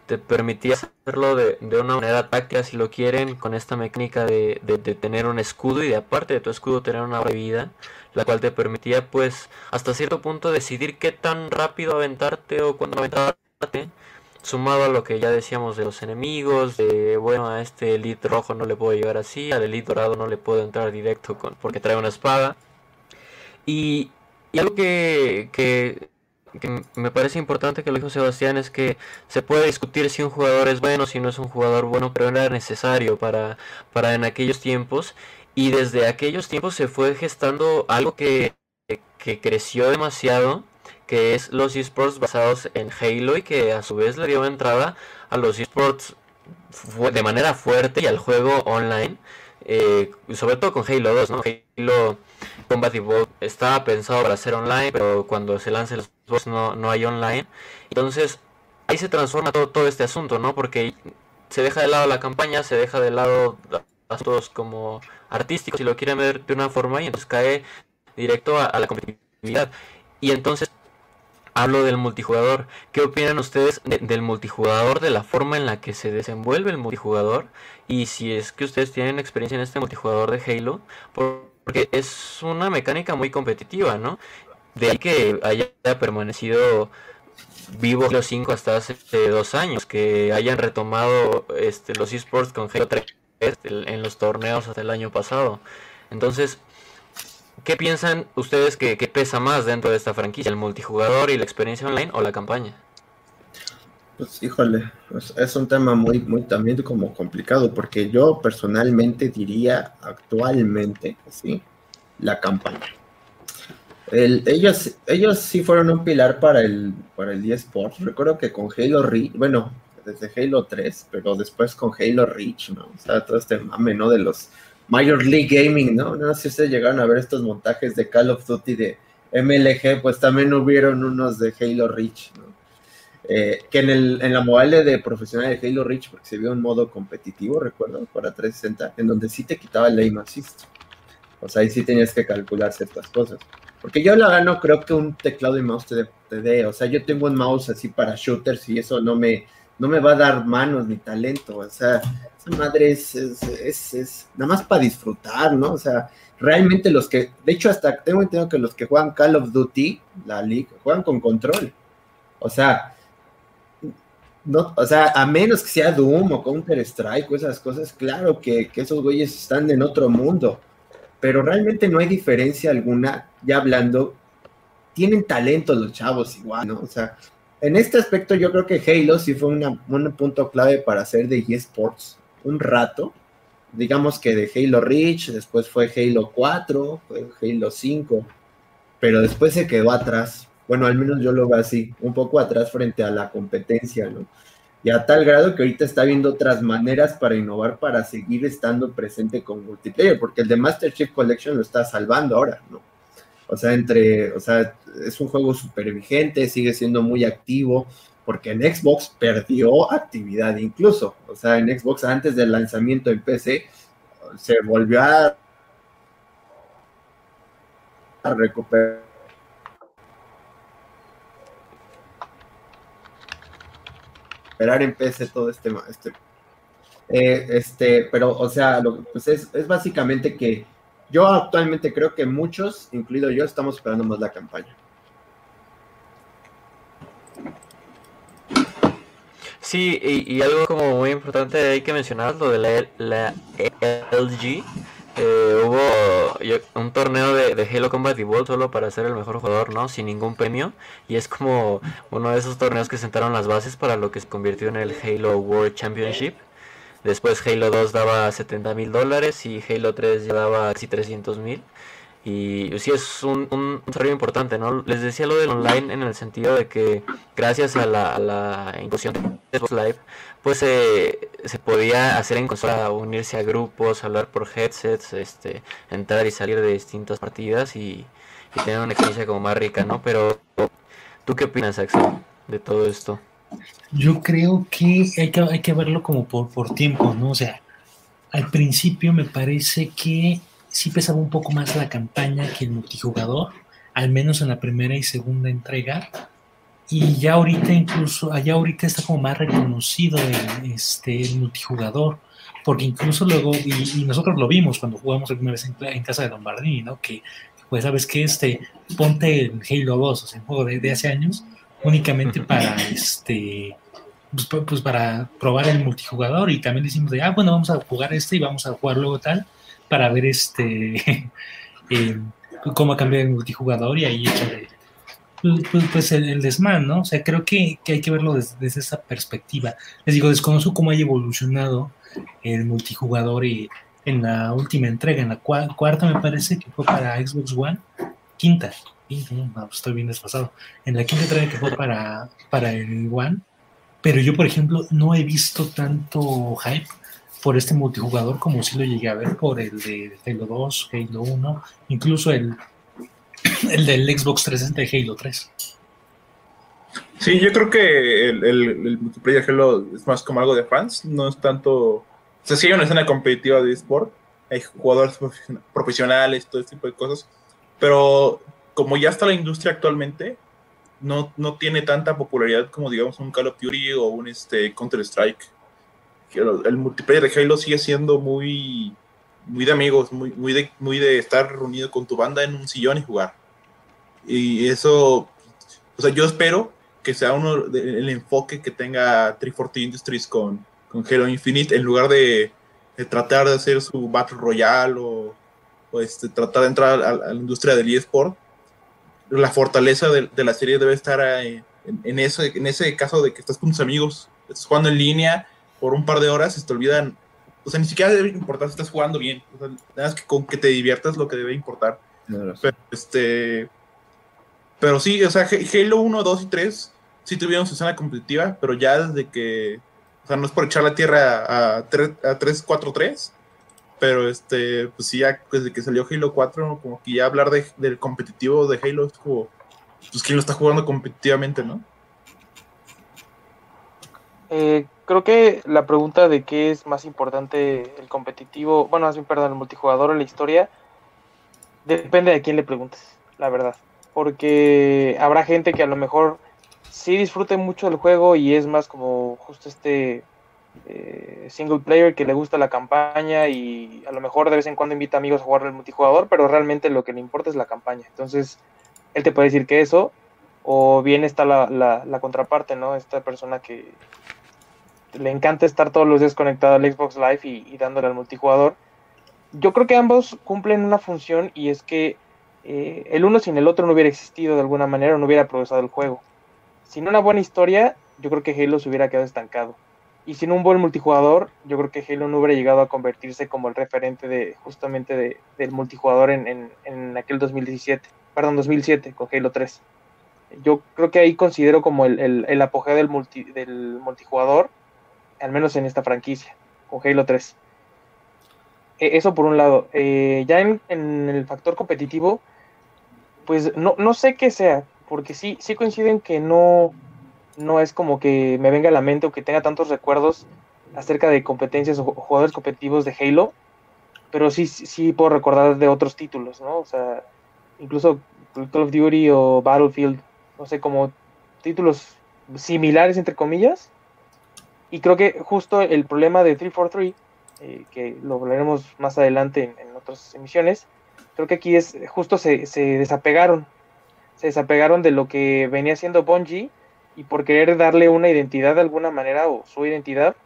A: te permitía hacerlo de, de una manera táctica si lo quieren con esta mecánica de, de- tener un escudo y de aparte de tu escudo tener una vida la cual te permitía pues hasta cierto punto decidir qué tan rápido aventarte o cuándo aventarte sumado a lo que ya decíamos de los enemigos de bueno a este elite rojo no le puedo llegar así al elite dorado no le puedo entrar directo con, porque trae una espada y, y algo que, que que me parece importante que lo dijo Sebastián es que se puede discutir si un jugador es bueno, si no es un jugador bueno, pero era necesario para, para en aquellos tiempos. Y desde aquellos tiempos se fue gestando algo que, que creció demasiado, que es los esports basados en Halo y que a su vez le dio entrada a los esports de manera fuerte y al juego online. Eh, sobre todo con Halo 2, ¿no? Halo Combat Evolved estaba pensado para ser online, pero cuando se lancen los juegos no, no hay online. Entonces, ahí se transforma todo, todo este asunto, ¿no? Porque se deja de lado la campaña, se deja de lado asuntos como artísticos, si lo quieren ver de una forma, y entonces cae directo a, a la competitividad. Y entonces, hablo del multijugador. ¿Qué opinan ustedes de- del multijugador, de la forma en la que se desenvuelve el multijugador? Y si es que ustedes tienen experiencia en este multijugador de Halo, por- porque es una mecánica muy competitiva, ¿no? De ahí que haya permanecido vivo Halo 5 hasta hace dos años, que hayan retomado este, los esports con Halo 3 en los torneos hasta el año pasado. Entonces, ¿qué piensan ustedes que, pesa más dentro de esta franquicia? ¿El multijugador y la experiencia online o la campaña?
C: Pues híjole, pues, es un tema muy, muy también como complicado, porque yo personalmente diría actualmente, sí, la campaña. El- ellos, ellos sí fueron un pilar para el, para el eSports. Recuerdo que con Halo Reach, bueno, desde Halo 3, pero después con Halo Reach, ¿no? O sea, todo este mame, ¿no? De los Major League Gaming, ¿no? No sé si ustedes llegaron a ver estos montajes de Call of Duty de MLG, pues también hubieron unos de Halo Reach, ¿no? Eh, que en, el, en la modalidad de profesional de Halo Reach, porque se vio un modo competitivo, recuerdo, para 360, en donde sí te quitaba el aim assist. O sea, ahí sí tenías que calcular ciertas cosas. Porque yo la verdad no creo que un teclado y mouse te te dé. O sea, yo tengo un mouse así para shooters y eso no me, no me va a dar manos ni talento. O sea, esa madre es, es, es, es nada más para disfrutar, ¿no? O sea, realmente los que, de hecho, hasta tengo entendido que los que juegan Call of Duty, la League, juegan con control. O sea, no, o sea, a menos que sea Doom o Counter Strike o esas cosas, claro que, que esos güeyes están en otro mundo. Pero realmente no hay diferencia alguna, ya hablando, tienen talento los chavos igual, ¿no? O sea, en este aspecto yo creo que Halo sí fue una, un punto clave para hacer de eSports un rato. Digamos que de Halo Reach, después fue Halo 4, fue Halo 5, pero después se quedó atrás. Bueno, al menos yo lo veo así, un poco atrás frente a la competencia, ¿no? Y a tal grado que ahorita está viendo otras maneras para innovar, para seguir estando presente con multiplayer, porque el de Master Chief Collection lo está salvando ahora, ¿no? O sea, entre, o sea, es un juego súper vigente, sigue siendo muy activo, porque en Xbox perdió actividad incluso. O sea, en Xbox antes del lanzamiento en PC se volvió a, a recuperar. en PC todo este, este, eh, este pero, o sea, lo, pues es, es básicamente que yo actualmente creo que muchos, incluido yo, estamos esperando más la campaña.
A: Sí, y, y, algo como muy importante hay que mencionar, lo de la, la LG. Eh, hubo un torneo de, Halo Combat Evolved solo para ser el mejor jugador, ¿no? Sin ningún premio. Y es como uno de esos torneos que sentaron las bases para lo que se convirtió en el Halo World Championship. Después Halo 2 daba 70 mil dólares y Halo 3 ya daba casi 300 mil. Y sí es un, un, desarrollo importante, ¿no? Les decía lo del online en el sentido de que gracias a la, la inclusión de Xbox Live, pues se podía hacer en consola, unirse a grupos, hablar por headsets, este, entrar y salir de distintas partidas y, y tener una experiencia como más rica, ¿no? Pero, ¿tú qué opinas, Axel, de todo esto?
D: Yo creo que hay que, hay que verlo como por, por tiempo, ¿no? O sea, al principio me parece que sí pesaba un poco más la campaña que el multijugador, al menos en la primera y segunda entrega. Y ya ahorita incluso, allá ahorita está como más reconocido el, este, el multijugador, porque incluso luego, y, y, nosotros lo vimos cuando jugamos alguna vez en, en casa de Lombardini, ¿no? Que, pues, ¿sabes que Este, ponte el Halo 2, o sea, un juego de, de hace años, únicamente para, este, pues, pues, para probar el multijugador y también decimos de, ah, bueno, vamos a jugar este y vamos a jugar luego tal para ver este [laughs] eh, cómo ha cambiado el multijugador y ahí echarle pues, pues el, el, desmán, ¿no? O sea, creo que, que hay que verlo desde, desde, esa perspectiva. Les digo, desconozco cómo haya evolucionado el multijugador y en la última entrega, en la cua cuarta me parece que fue para Xbox One, quinta, estoy bien desfasado, en la quinta entrega que fue para, para el One, pero yo, por ejemplo, no he visto tanto hype por este multijugador como si lo llegué a ver por el de Halo 2, Halo 1, incluso el, el del Xbox 360 de Halo 3.
E: Sí, yo creo que el, el, el multiplayer Halo es más como algo de fans, no es tanto... O sea, sí hay una escena competitiva de eSport, hay jugadores profesionales, todo este tipo de cosas, pero como ya está la industria actualmente, no, no tiene tanta popularidad como digamos un Call of Duty o un este, Counter-Strike el multiplayer de Halo sigue siendo muy, muy de amigos, muy, muy, de, muy de estar reunido con tu banda en un sillón y jugar. Y eso, o sea, yo espero que sea uno de, el enfoque que tenga 340 Industries con, con Halo Infinite en lugar de, de, tratar de hacer su Battle Royale o, o este, tratar de entrar a, a, la industria del eSport. La fortaleza de, de la serie debe estar en, en, ese, en ese caso de que estás con tus amigos, estás jugando en línea por un par de horas se te olvidan, o sea, ni siquiera debe importar si estás jugando bien, o sea, nada más que con que te diviertas lo que debe importar. Pero, este, pero sí, o sea, Halo 1, 2 y 3 sí tuvieron su escena competitiva, pero ya desde que, o sea, no es por echar la tierra a 3, a 3 4, 3, pero este, pues sí, ya desde que salió Halo 4, como que ya hablar de, del competitivo de Halo es como, pues quién lo está jugando competitivamente, ¿no?
B: Eh, creo que la pregunta de qué es más importante el competitivo, bueno, más perdón, el multijugador o la historia, depende de quién le preguntes, la verdad. Porque habrá gente que a lo mejor sí disfrute mucho del juego y es más como justo este eh, single player que le gusta la campaña y a lo mejor de vez en cuando invita amigos a jugar el multijugador, pero realmente lo que le importa es la campaña. Entonces, él te puede decir que eso, o bien está la, la, la contraparte, ¿no? Esta persona que, le encanta estar todos los días conectado al Xbox Live y, dándole al multijugador. Yo creo que ambos cumplen una función y es que eh, el uno sin el otro no hubiera existido de alguna manera, no hubiera progresado el juego. Sin una buena historia, yo creo que Halo se hubiera quedado estancado. Y sin un buen multijugador, yo creo que Halo no hubiera llegado a convertirse como el referente de justamente de, del multijugador en, en, en, aquel 2017, perdón, 2007 con Halo 3. Yo creo que ahí considero como el, el, el apogeo del, multi, del multijugador al menos en esta franquicia, con Halo 3. E, eso por un lado. Eh, ya en, en, el factor competitivo, pues no, no sé qué sea, porque sí, sí coinciden que no, no es como que me venga a la mente o que tenga tantos recuerdos acerca de competencias o jugadores competitivos de Halo, pero sí, sí puedo recordar de otros títulos, ¿no? O sea, incluso Call of Duty o Battlefield, no sé, como títulos similares, entre comillas, Y creo que justo el problema de 343, eh, que lo hablaremos más adelante en, otras emisiones, creo que aquí es justo se, se, desapegaron. Se desapegaron de lo que venía siendo Bungie y por querer darle una identidad de alguna manera o su identidad,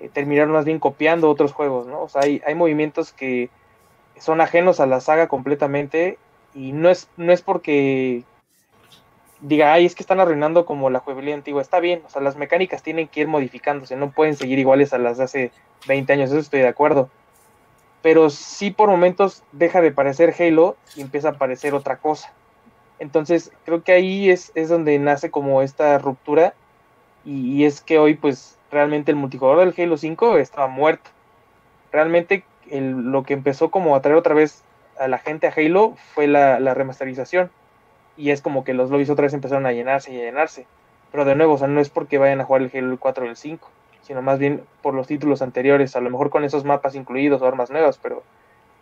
B: eh, terminaron más bien copiando otros juegos, ¿no? O sea, hay, hay movimientos que son ajenos a la saga completamente y no es, no es porque diga, ay, es que están arruinando como la jugabilidad antigua. Está bien, o sea, las mecánicas tienen que ir modificándose, no pueden seguir iguales a las de hace 20 años, eso estoy de acuerdo. Pero sí por momentos deja de parecer Halo y empieza a parecer otra cosa. Entonces, creo que ahí es, es donde nace como esta ruptura y, es que hoy pues realmente el multijugador del Halo 5 estaba muerto. Realmente lo que empezó como a traer otra vez a la gente a Halo fue la remasterización y es como que los lobbies otra vez empezaron a llenarse y a llenarse. Pero de nuevo, o sea, no es porque vayan a jugar el Halo 4 o el 5, sino más bien por los títulos anteriores, a lo mejor con esos mapas incluidos o armas nuevas, pero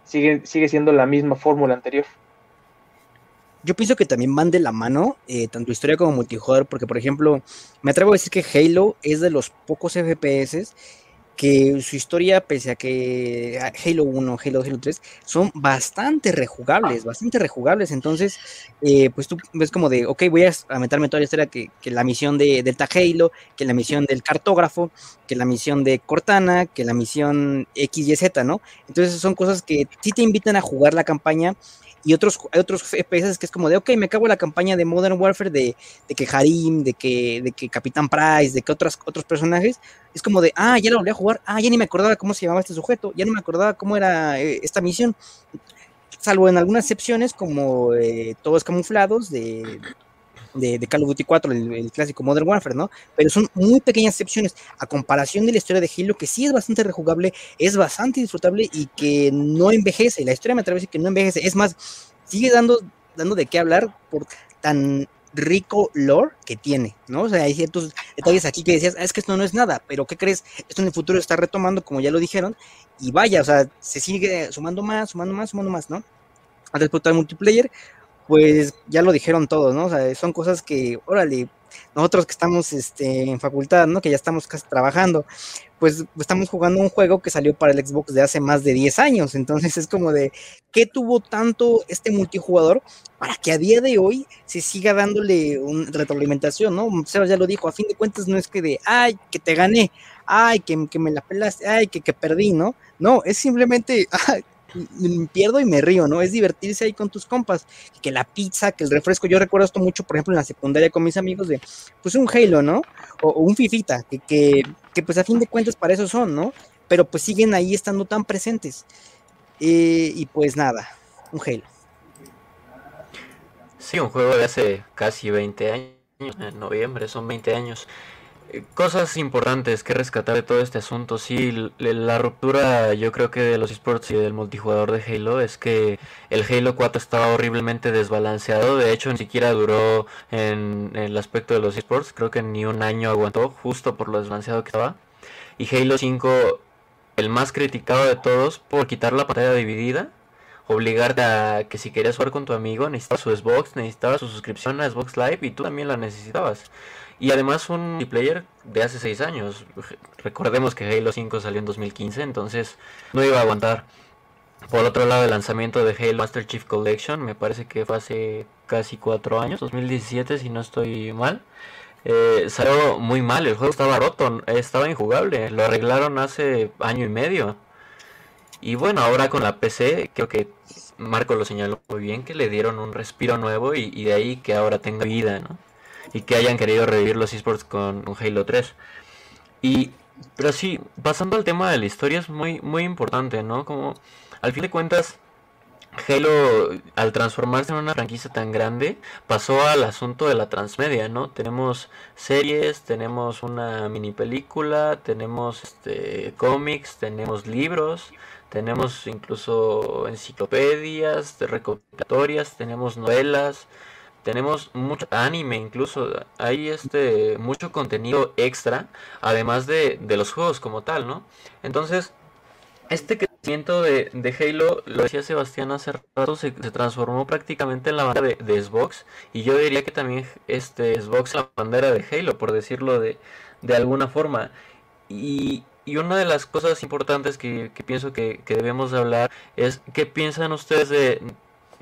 B: sigue, sigue siendo la misma fórmula anterior.
F: Yo pienso que también van de la mano, eh, tanto historia como multijugador, porque por ejemplo, me atrevo a decir que Halo es de los pocos FPS que su historia, pese a que Halo 1, Halo, Halo 3, son bastante rejugables, bastante rejugables. Entonces, eh, pues tú ves como de, ok, voy a meterme toda la historia que, que la misión de Delta Halo, que la misión del cartógrafo, que la misión de Cortana, que la misión X y Z, ¿no? Entonces son cosas que sí te invitan a jugar la campaña y otros, hay otros FPS que es como de, ok, me acabo la campaña de Modern Warfare de, de que Harim, de que, de que Capitán Price, de que otros, otros personajes, es como de, ah, ya lo volví a jugar, ah, ya ni me acordaba cómo se llamaba este sujeto, ya no me acordaba cómo era eh, esta misión, salvo en algunas excepciones como eh, todos camuflados de, de, de, Call of Duty 4, el, el, clásico Modern Warfare, ¿no? Pero son muy pequeñas excepciones a comparación de la historia de Halo, que sí es bastante rejugable, es bastante disfrutable y que no envejece. La historia me atrevo que no envejece. Es más, sigue dando, dando de qué hablar por tan rico lore que tiene, ¿no? O sea, hay ciertos detalles aquí que decías, ah, es que esto no es nada, pero ¿qué crees? Esto en el futuro está retomando, como ya lo dijeron, y vaya, o sea, se sigue sumando más, sumando más, sumando más, ¿no? Al respecto al multiplayer, pues ya lo dijeron todos, ¿no? O sea, son cosas que, órale, nosotros que estamos este, en facultad, ¿no? Que ya estamos casi trabajando, pues estamos jugando un juego que salió para el Xbox de hace más de 10 años, entonces es como de, ¿qué tuvo tanto este multijugador para que a día de hoy se siga dándole una retroalimentación, ¿no? Sebas ya lo dijo, a fin de cuentas no es que de, ay, que te gané, ay, que, que me la pelaste, ay, que, que perdí, ¿no? No, es simplemente, ay, [laughs] pierdo y me río, ¿no? Es divertirse ahí con tus compas, que la pizza, que el refresco, yo recuerdo esto mucho, por ejemplo, en la secundaria con mis amigos de, pues un Halo, ¿no? O, un Fifita, que, que, que, pues a fin de cuentas para eso son, ¿no? Pero pues siguen ahí estando tan presentes. Eh, y pues nada, un Halo.
A: Sí, un juego de hace casi 20 años, en noviembre, son 20 años cosas importantes que rescatar de todo este asunto. Sí, la ruptura yo creo que de los esports y del multijugador de Halo es que el Halo 4 estaba horriblemente desbalanceado. De hecho, ni siquiera duró en, en el aspecto de los esports. Creo que ni un año aguantó justo por lo desbalanceado que estaba. Y Halo 5, el más criticado de todos por quitar la pantalla dividida. Obligarte a que si querías jugar con tu amigo necesitabas su Xbox, necesitabas su suscripción a Xbox Live y tú también la necesitabas. Y además un multiplayer de hace 6 años. Recordemos que Halo 5 salió en 2015, entonces no iba a aguantar. Por otro lado, el lanzamiento de Halo Master Chief Collection, me parece que fue hace casi 4 años, 2017 si no estoy mal. Eh, salió muy mal, el juego estaba roto, estaba injugable, lo arreglaron hace año y medio. Y bueno, ahora con la PC, creo que Marco lo señaló muy bien, que le dieron un respiro nuevo y, y de ahí que ahora tenga vida, ¿no? Y que hayan querido revivir los esports con, Halo 3. Y, pero sí, pasando al tema de la historia es muy, muy importante, ¿no? Como, al fin de cuentas, Halo, al transformarse en una franquicia tan grande, pasó al asunto de la transmedia, ¿no? Tenemos series, tenemos una mini película, tenemos este, cómics, tenemos libros, tenemos incluso enciclopedias, recopilatorias, tenemos novelas, tenemos mucho anime incluso hay este mucho contenido extra además de, de los juegos como tal no entonces este crecimiento de, de Halo lo decía Sebastián hace rato se, transformó prácticamente en la bandera de, de, Xbox y yo diría que también este Xbox la bandera de Halo por decirlo de, de alguna forma. Y, y una de las cosas importantes que, que pienso que, que debemos de hablar es qué piensan ustedes de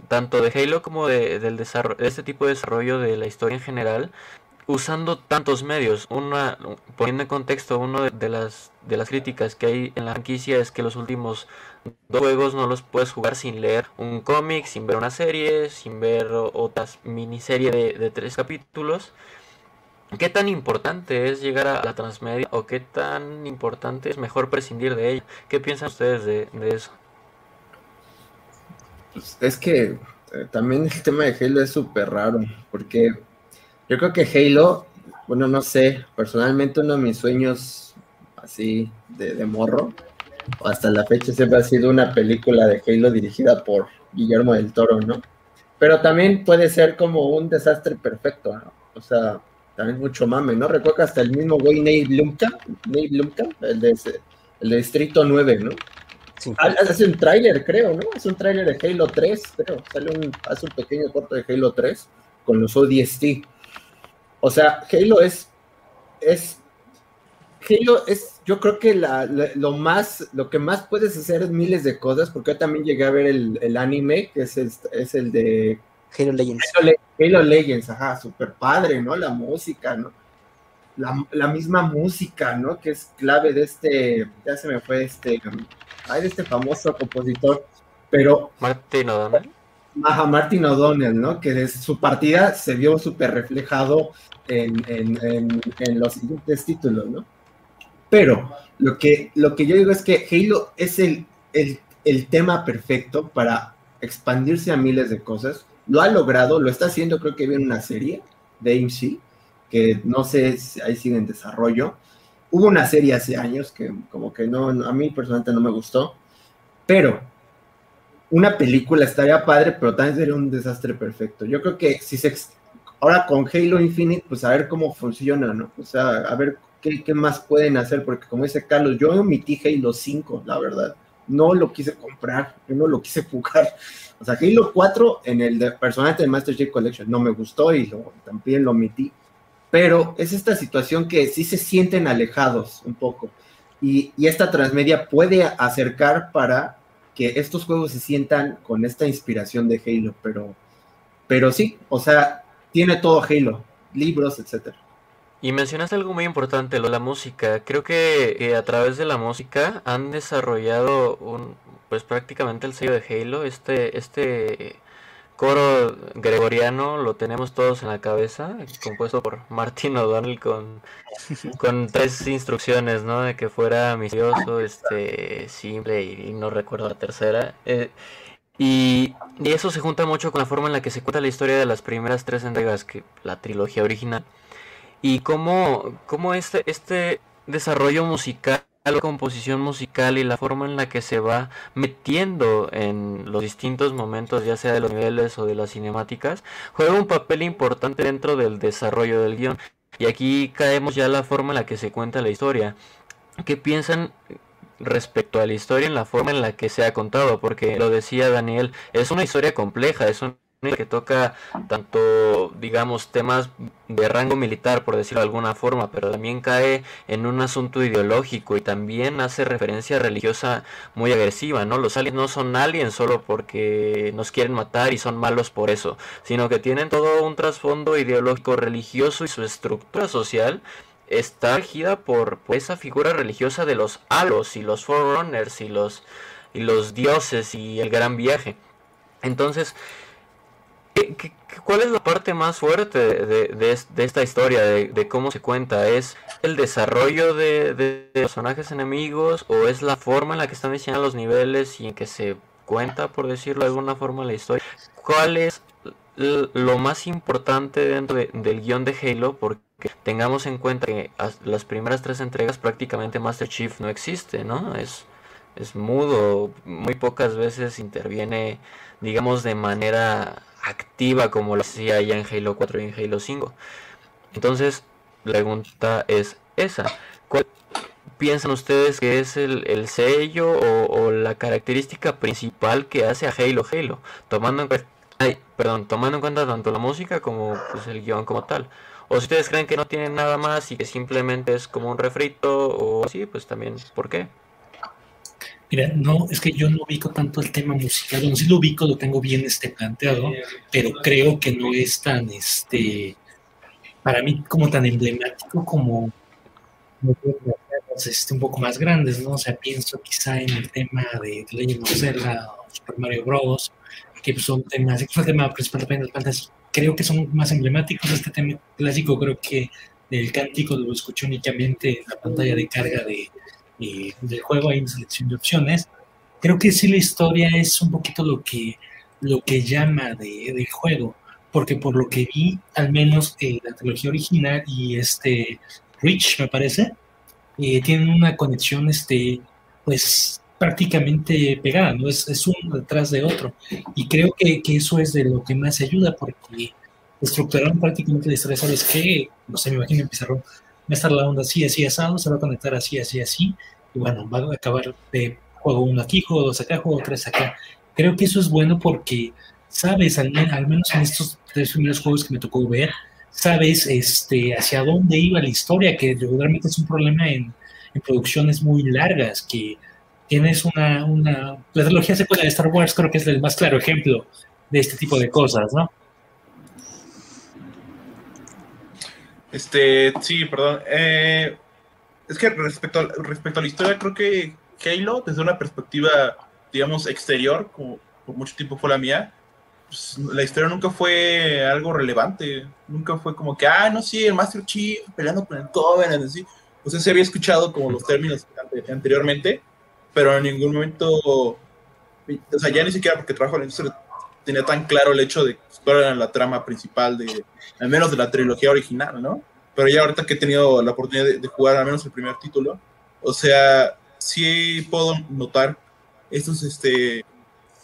A: tanto de Halo como de, del desarrollo, de este tipo de desarrollo de la historia en general, usando tantos medios. Una, poniendo en contexto, uno de, las, de las críticas que hay en la franquicia es que los últimos dos juegos no los puedes jugar sin leer un cómic, sin ver una serie, sin ver otras miniserie de, de tres capítulos. ¿Qué tan importante es llegar a la transmedia o qué tan importante es mejor prescindir de ella? ¿Qué piensan ustedes de, de eso?
C: Pues es que eh, también el tema de Halo es súper raro, porque yo creo que Halo, bueno, no sé, personalmente uno de mis sueños así de, de morro, hasta la fecha siempre ha sido una película de Halo dirigida por Guillermo del Toro, ¿no? Pero también puede ser como un desastre perfecto. O sea, también mucho mame, ¿no? Recuerdo hasta el mismo güey Nate Blumkamp, Nate Blumkamp, el de, el Distrito 9, ¿no? Ha- Hace un tráiler, creo, ¿no? Es un tráiler de Halo 3, creo. Sale un, hace un pequeño corto de Halo 3 con los ODST. O sea, Halo es, es, Halo es, yo creo que la, la- lo más, lo que más puedes hacer es miles de cosas, porque yo también llegué a ver el, el anime, que es el, es el de
F: Halo Legends.
C: Halo, Le- Halo Legends, ajá, super padre, ¿no? La música, ¿no? La, la misma música, ¿no? Que es clave de este, ya se me fue este, ay, de este famoso compositor, pero
A: Martín O'Donnell.
C: Ajá, Martin O'Donnell, ¿no? Que de su partida se vio súper reflejado en, en- en- en los siguientes títulos, ¿no? Pero lo que, lo que yo digo es que Halo es el, el, el tema perfecto para expandirse a miles de cosas. Lo ha logrado, lo está haciendo, creo que viene una serie de AMC, que no sé si ahí sigue en desarrollo. Hubo una serie hace años que como que no, a mí personalmente no me gustó, pero una película estaría padre, pero también sería un desastre perfecto. Yo creo que si se ahora con Halo Infinite, pues a ver cómo funciona, ¿no? O sea, a ver qué, más pueden hacer, porque como dice Carlos, yo omití Halo 5, la verdad. No lo quise comprar, yo no lo quise [laughs] jugar. O sea, Halo 4 en el de, personalmente de Master Chief Collection no me gustó y lo, también lo omití. Pero es esta situación que sí se sienten alejados un poco. Y, esta transmedia puede acercar para que estos juegos se sientan con esta inspiración de Halo, pero, pero sí, o sea, tiene todo Halo, libros, etcétera.
A: Y mencionaste algo muy importante, lo de la música. Creo que eh, a través de la música han desarrollado un, pues prácticamente el sello de Halo. Este, este coro gregoriano lo tenemos todos en la cabeza, compuesto por [laughs] Martin O'Donnell con, con tres instrucciones, ¿no? De que fuera misterioso, este, simple y, no recuerdo la tercera. Eh, y, y eso se junta mucho con la forma en la que se cuenta la historia de las primeras tres entregas, que la trilogía original y cómo, cómo este, este desarrollo musical, la composición musical y la forma en la que se va metiendo en los distintos momentos, ya sea de los niveles o de las cinemáticas, juega un papel importante dentro del desarrollo del guion. Y aquí caemos ya a la forma en la que se cuenta la historia. ¿Qué piensan respecto a la historia en la forma en la que se ha contado? Porque lo decía Daniel, es una historia compleja, que toca tanto, digamos, temas de rango militar, por decirlo de alguna forma, pero también cae en un asunto ideológico y también hace referencia religiosa muy agresiva, ¿no? Los aliens no son aliens solo porque nos quieren matar y son malos por eso, sino que tienen todo un trasfondo ideológico religioso y su estructura social está regida por, por esa figura religiosa de los halos y los forerunners y los, y los dioses y el gran viaje. Entonces, ¿Qué- qué- ¿Cuál es la parte más fuerte de, de- de es- de esta historia, de, cómo se cuenta? ¿Es el desarrollo de, personajes enemigos o es la forma en la que están diseñados los niveles y en que se cuenta, por decirlo de alguna forma, la historia? ¿Cuál es lo más importante dentro de- del guion de Halo? Porque tengamos en cuenta que as- las primeras tres entregas prácticamente Master Chief no existe, ¿no? Es, es mudo, muy pocas veces interviene, digamos, de manera activa como lo hacía ya en Halo 4 y en Halo 5. Entonces, la pregunta es esa. ¿Cuál piensan ustedes que es el, el sello o, la característica principal que hace a Halo Halo? Tomando en ay, perdón, tomando en cuenta tanto la música como pues, el guion como tal. O si ustedes creen que no tienen nada más y que simplemente es como un refrito o así, pues también, ¿por qué?
D: Mira, no, es que yo no ubico tanto el tema musical, sí lo ubico, lo tengo bien este planteado, pero creo que no es tan, este, para mí como tan emblemático como este, un poco más grandes, ¿no? O sea, pienso quizá en el tema de Legend of Zelda o Super Mario Bros., que son temas, tema principal de Fantasy, creo que son más emblemáticos. Este tema clásico, creo que el cántico lo escuché únicamente en la pantalla de carga de, del juego, ahí en selección de opciones. Creo que sí la historia es un poquito lo que, lo que llama de, del juego, porque por lo que vi, al menos eh, la trilogía original y este Rich, me parece, eh, tienen una conexión, este, pues prácticamente pegada, ¿no? Es, es uno detrás de otro. Y creo que, que, eso es de lo que más ayuda, porque estructuraron prácticamente la historia, ¿sabes qué? No sé, me imagino Pizarro, va a estar la onda así, así, asado, se va a conectar así, así, así, y bueno, va a acabar de juego uno aquí, juego dos acá, juego tres acá. Creo que eso es bueno porque, sabes, al, menos en estos tres primeros juegos que me tocó ver, sabes este, hacia dónde iba la historia, que regularmente es un problema en, en producciones muy largas, que tienes una, una... La trilogía secuela de Star Wars creo que es el más claro ejemplo de este tipo de cosas, ¿no?
E: Este, sí, perdón. Eh, es que respecto a, respecto a la historia, creo que Halo, desde una perspectiva, digamos, exterior, como por mucho tiempo fue la mía, pues, la historia nunca fue algo relevante. Nunca fue como que, ah, no, sí, el Master Chief peleando con el Covenant, así. O sea, se había escuchado como los términos anteriormente, pero en ningún momento, o sea, ya ni siquiera porque trabajo en la industria tenía tan claro el hecho de cuál era la trama principal de, al menos de la trilogía original, ¿no? Pero ya ahorita que he tenido la oportunidad de, de jugar al menos el primer título, o sea, sí puedo notar estos este,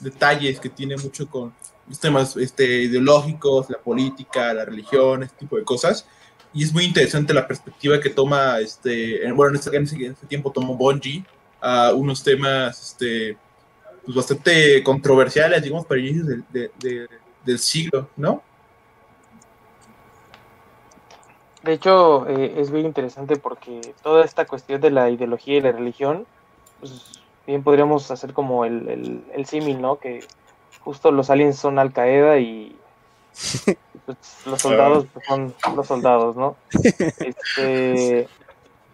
E: detalles que tiene mucho con los temas este, ideológicos, la política, la religión, este tipo de cosas. Y es muy interesante la perspectiva que toma, este, bueno, en este, en ese, en ese tiempo tomó Bungie a unos temas este, pues bastante controversiales, digamos, para inicios del, de, de, del siglo, ¿no?
B: De hecho, eh, es muy interesante porque toda esta cuestión de la ideología y la religión, pues bien podríamos hacer como el, el, el símil, ¿no? Que justo los aliens son Al Qaeda y [laughs] pues, los soldados pues, son los soldados, ¿no? [laughs] Este,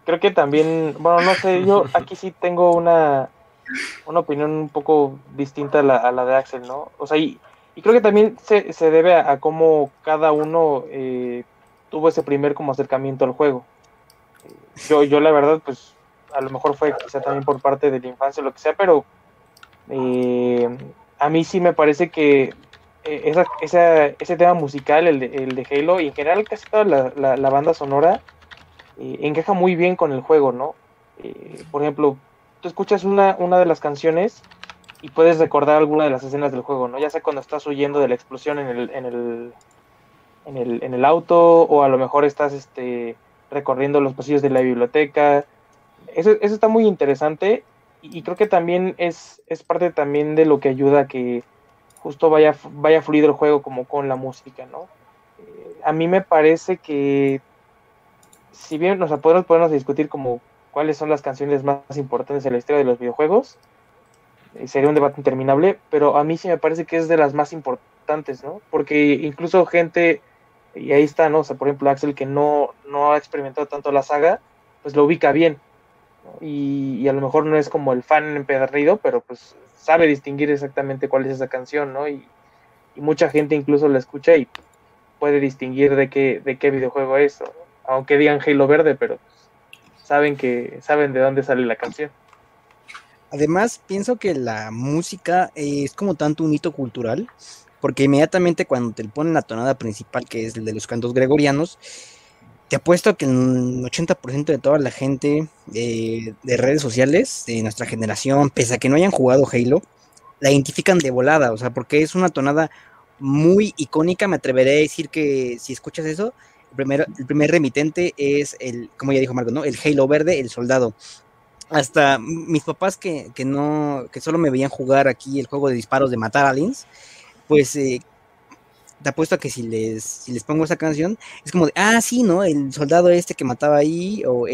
B: creo que también, bueno, no sé, yo aquí sí tengo una, una opinión un poco distinta a la, a la de Axel, ¿no? O sea, y, creo que también se, debe a, a, cómo cada uno eh, tuvo ese primer como acercamiento al juego. Yo, yo la verdad, pues a lo mejor fue quizá también por parte de la infancia lo que sea, pero eh, a mí sí me parece que eh, esa, esa, ese tema musical, el de, el de, Halo, y en general casi toda la, banda sonora, eh, encaja muy bien con el juego, ¿no? Por ejemplo, tú escuchas una, una de las canciones y puedes recordar alguna de las escenas del juego, ¿no? Ya sea cuando estás huyendo de la explosión en el, en el, en el, en el auto, o a lo mejor estás este, recorriendo los pasillos de la biblioteca. Eso, eso está muy interesante y, creo que también es, es parte también de lo que ayuda a que justo vaya, vaya fluido el juego como con la música, ¿no? Eh, a mí me parece que si bien nos podemos ponernos a discutir como cuáles son las canciones más importantes en la historia de los videojuegos, eh, sería un debate interminable, pero a mí sí me parece que es de las más importantes, ¿no? Porque incluso gente, y ahí está, ¿no? O sea, por ejemplo, Axel, que no, no ha experimentado tanto la saga, pues lo ubica bien. Y, a lo mejor no es como el fan empedernido, pero pues sabe distinguir exactamente cuál es esa canción, ¿no? Y, mucha gente incluso la escucha y puede distinguir de qué, de qué videojuego es, ¿no? aunque digan Halo Verde, pero saben que saben de dónde sale la canción.
F: Además, pienso que la música es como tanto un hito cultural, porque inmediatamente cuando te ponen la tonada principal, que es el de los cantos gregorianos, te apuesto que el 80% de toda la gente eh, de redes sociales de nuestra generación, pese a que no hayan jugado Halo, la identifican de volada, o sea, porque es una tonada muy icónica, me atreveré a decir que si escuchas eso, primer, el primer remitente es el, como ya dijo Marco, ¿no? El Halo verde, el soldado. Hasta mis papás que, que no, que solo me veían jugar aquí el juego de disparos de matar aliens, pues eh, te apuesto a que si les, si les pongo esa canción, es como de, ah, sí, ¿no? El soldado este que mataba ahí, o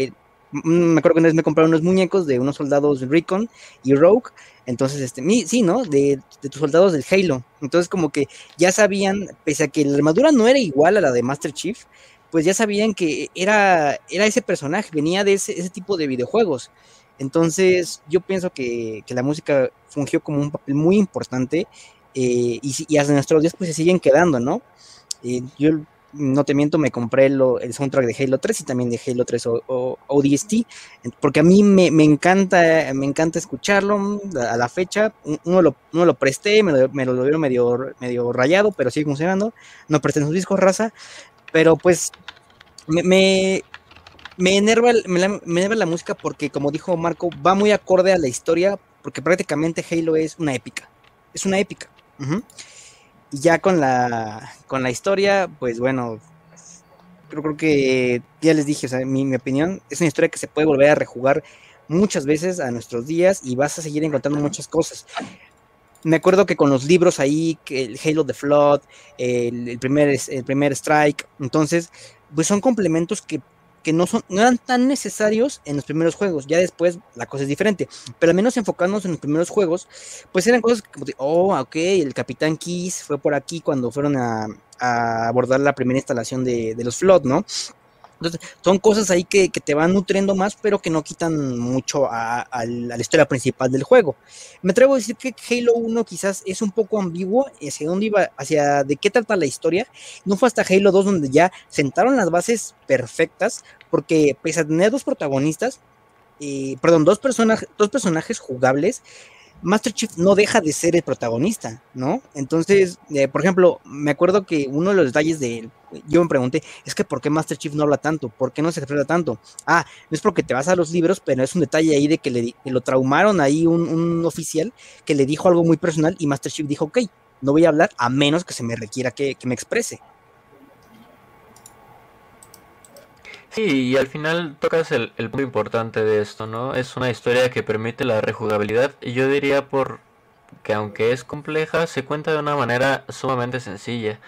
F: mm, me acuerdo que una vez me compraron unos muñecos de unos soldados Recon y Rogue, entonces, este, sí, ¿no? De, de, tus soldados del Halo. Entonces, como que ya sabían, pese a que la armadura no era igual a la de Master Chief, pues ya sabían que era, era ese personaje, venía de ese, ese tipo de videojuegos. Entonces, yo pienso que, que, la música fungió como un papel muy importante eh, y, y, hasta nuestros días pues se siguen quedando, ¿no? Eh, yo no te miento, me compré lo, el soundtrack de Halo 3 y también de Halo 3 o, o, ODST, porque a mí me, me, encanta, me encanta escucharlo a la fecha. Uno lo, uno lo presté, me lo, me lo medio, medio rayado, pero sigue funcionando. No presté en sus discos raza, pero pues me, me, me enerva, me, me enerva la música porque, como dijo Marco, va muy acorde a la historia, porque prácticamente Halo es una épica. Es una épica. Y ya con la, con la historia, pues bueno, creo, creo que ya les dije, o sea, mi, mi, opinión, es una historia que se puede volver a rejugar muchas veces a nuestros días y vas a seguir encontrando muchas cosas. Me acuerdo que con los libros ahí, que el Halo the Flood, el, el, primer, el primer Strike, entonces, pues son complementos que que no, son, no eran tan necesarios en los primeros juegos. Ya después la cosa es diferente. Pero al menos enfocándonos en los primeros juegos, pues eran cosas como de, oh, ok, el Capitán Kiss fue por aquí cuando fueron a, a abordar la primera instalación de, de los Flood, ¿no? Entonces, son cosas ahí que, que, te van nutriendo más, pero que no quitan mucho a, la historia principal del juego. Me atrevo a decir que Halo 1 quizás es un poco ambiguo hacia dónde iba, hacia de qué trata la historia. No fue hasta Halo 2 donde ya sentaron las bases perfectas, porque pese a tener dos protagonistas, eh, perdón, dos, personajes, dos personajes jugables, Master Chief no deja de ser el protagonista, ¿no? Entonces, eh, por ejemplo, me acuerdo que uno de los detalles de yo me pregunté, es que ¿por qué Master Chief no habla tanto? ¿Por qué no se expresa tanto? Ah, no es porque te vas a los libros, pero es un detalle ahí de que, le, que lo traumaron ahí un, un, oficial que le dijo algo muy personal y Master Chief dijo, ok, no voy a hablar a menos que se me requiera que, que me exprese.
A: Sí, y al final tocas el, el, punto importante de esto, ¿no? Es una historia que permite la rejugabilidad y yo diría por que aunque es compleja, se cuenta de una manera sumamente sencilla.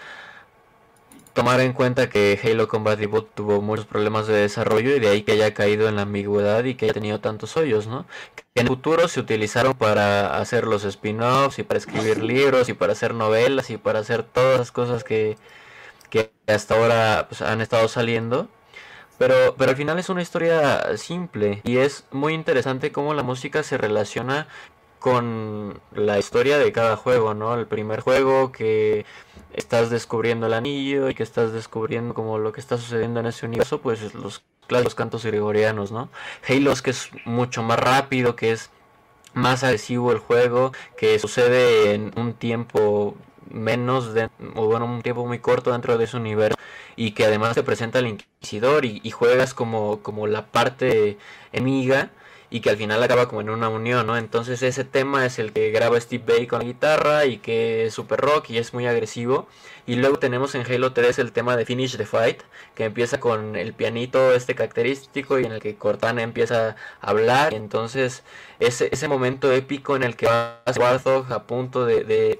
A: Tomar en cuenta que Halo Combat Evolved tuvo muchos problemas de desarrollo y de ahí que haya caído en la ambigüedad y que haya tenido tantos hoyos, ¿no? Que en el futuro se utilizaron para hacer los spin-offs y para escribir libros y para hacer novelas y para hacer todas las cosas que, que hasta ahora pues, han estado saliendo pero, pero al final es una historia simple y es muy interesante cómo la música se relaciona con la historia de cada juego, ¿no? El primer juego que estás descubriendo el anillo y que estás descubriendo como lo que está sucediendo en ese universo, pues los clásicos cantos gregorianos, ¿no? Halo que es mucho más rápido, que es más agresivo el juego, que sucede en un tiempo menos de, o bueno, un tiempo muy corto dentro de ese universo y que además te presenta al Inquisidor y, y juegas como, como la parte enemiga y que al final acaba como en una unión, ¿no? Entonces ese tema es el que graba Steve Bay con la guitarra y que es super rock y es muy agresivo. Y luego tenemos en Halo 3 el tema de Finish the Fight, que empieza con el pianito este característico y en el que Cortana empieza a hablar. Entonces ese, ese momento épico en el que va Warthog a punto de, de,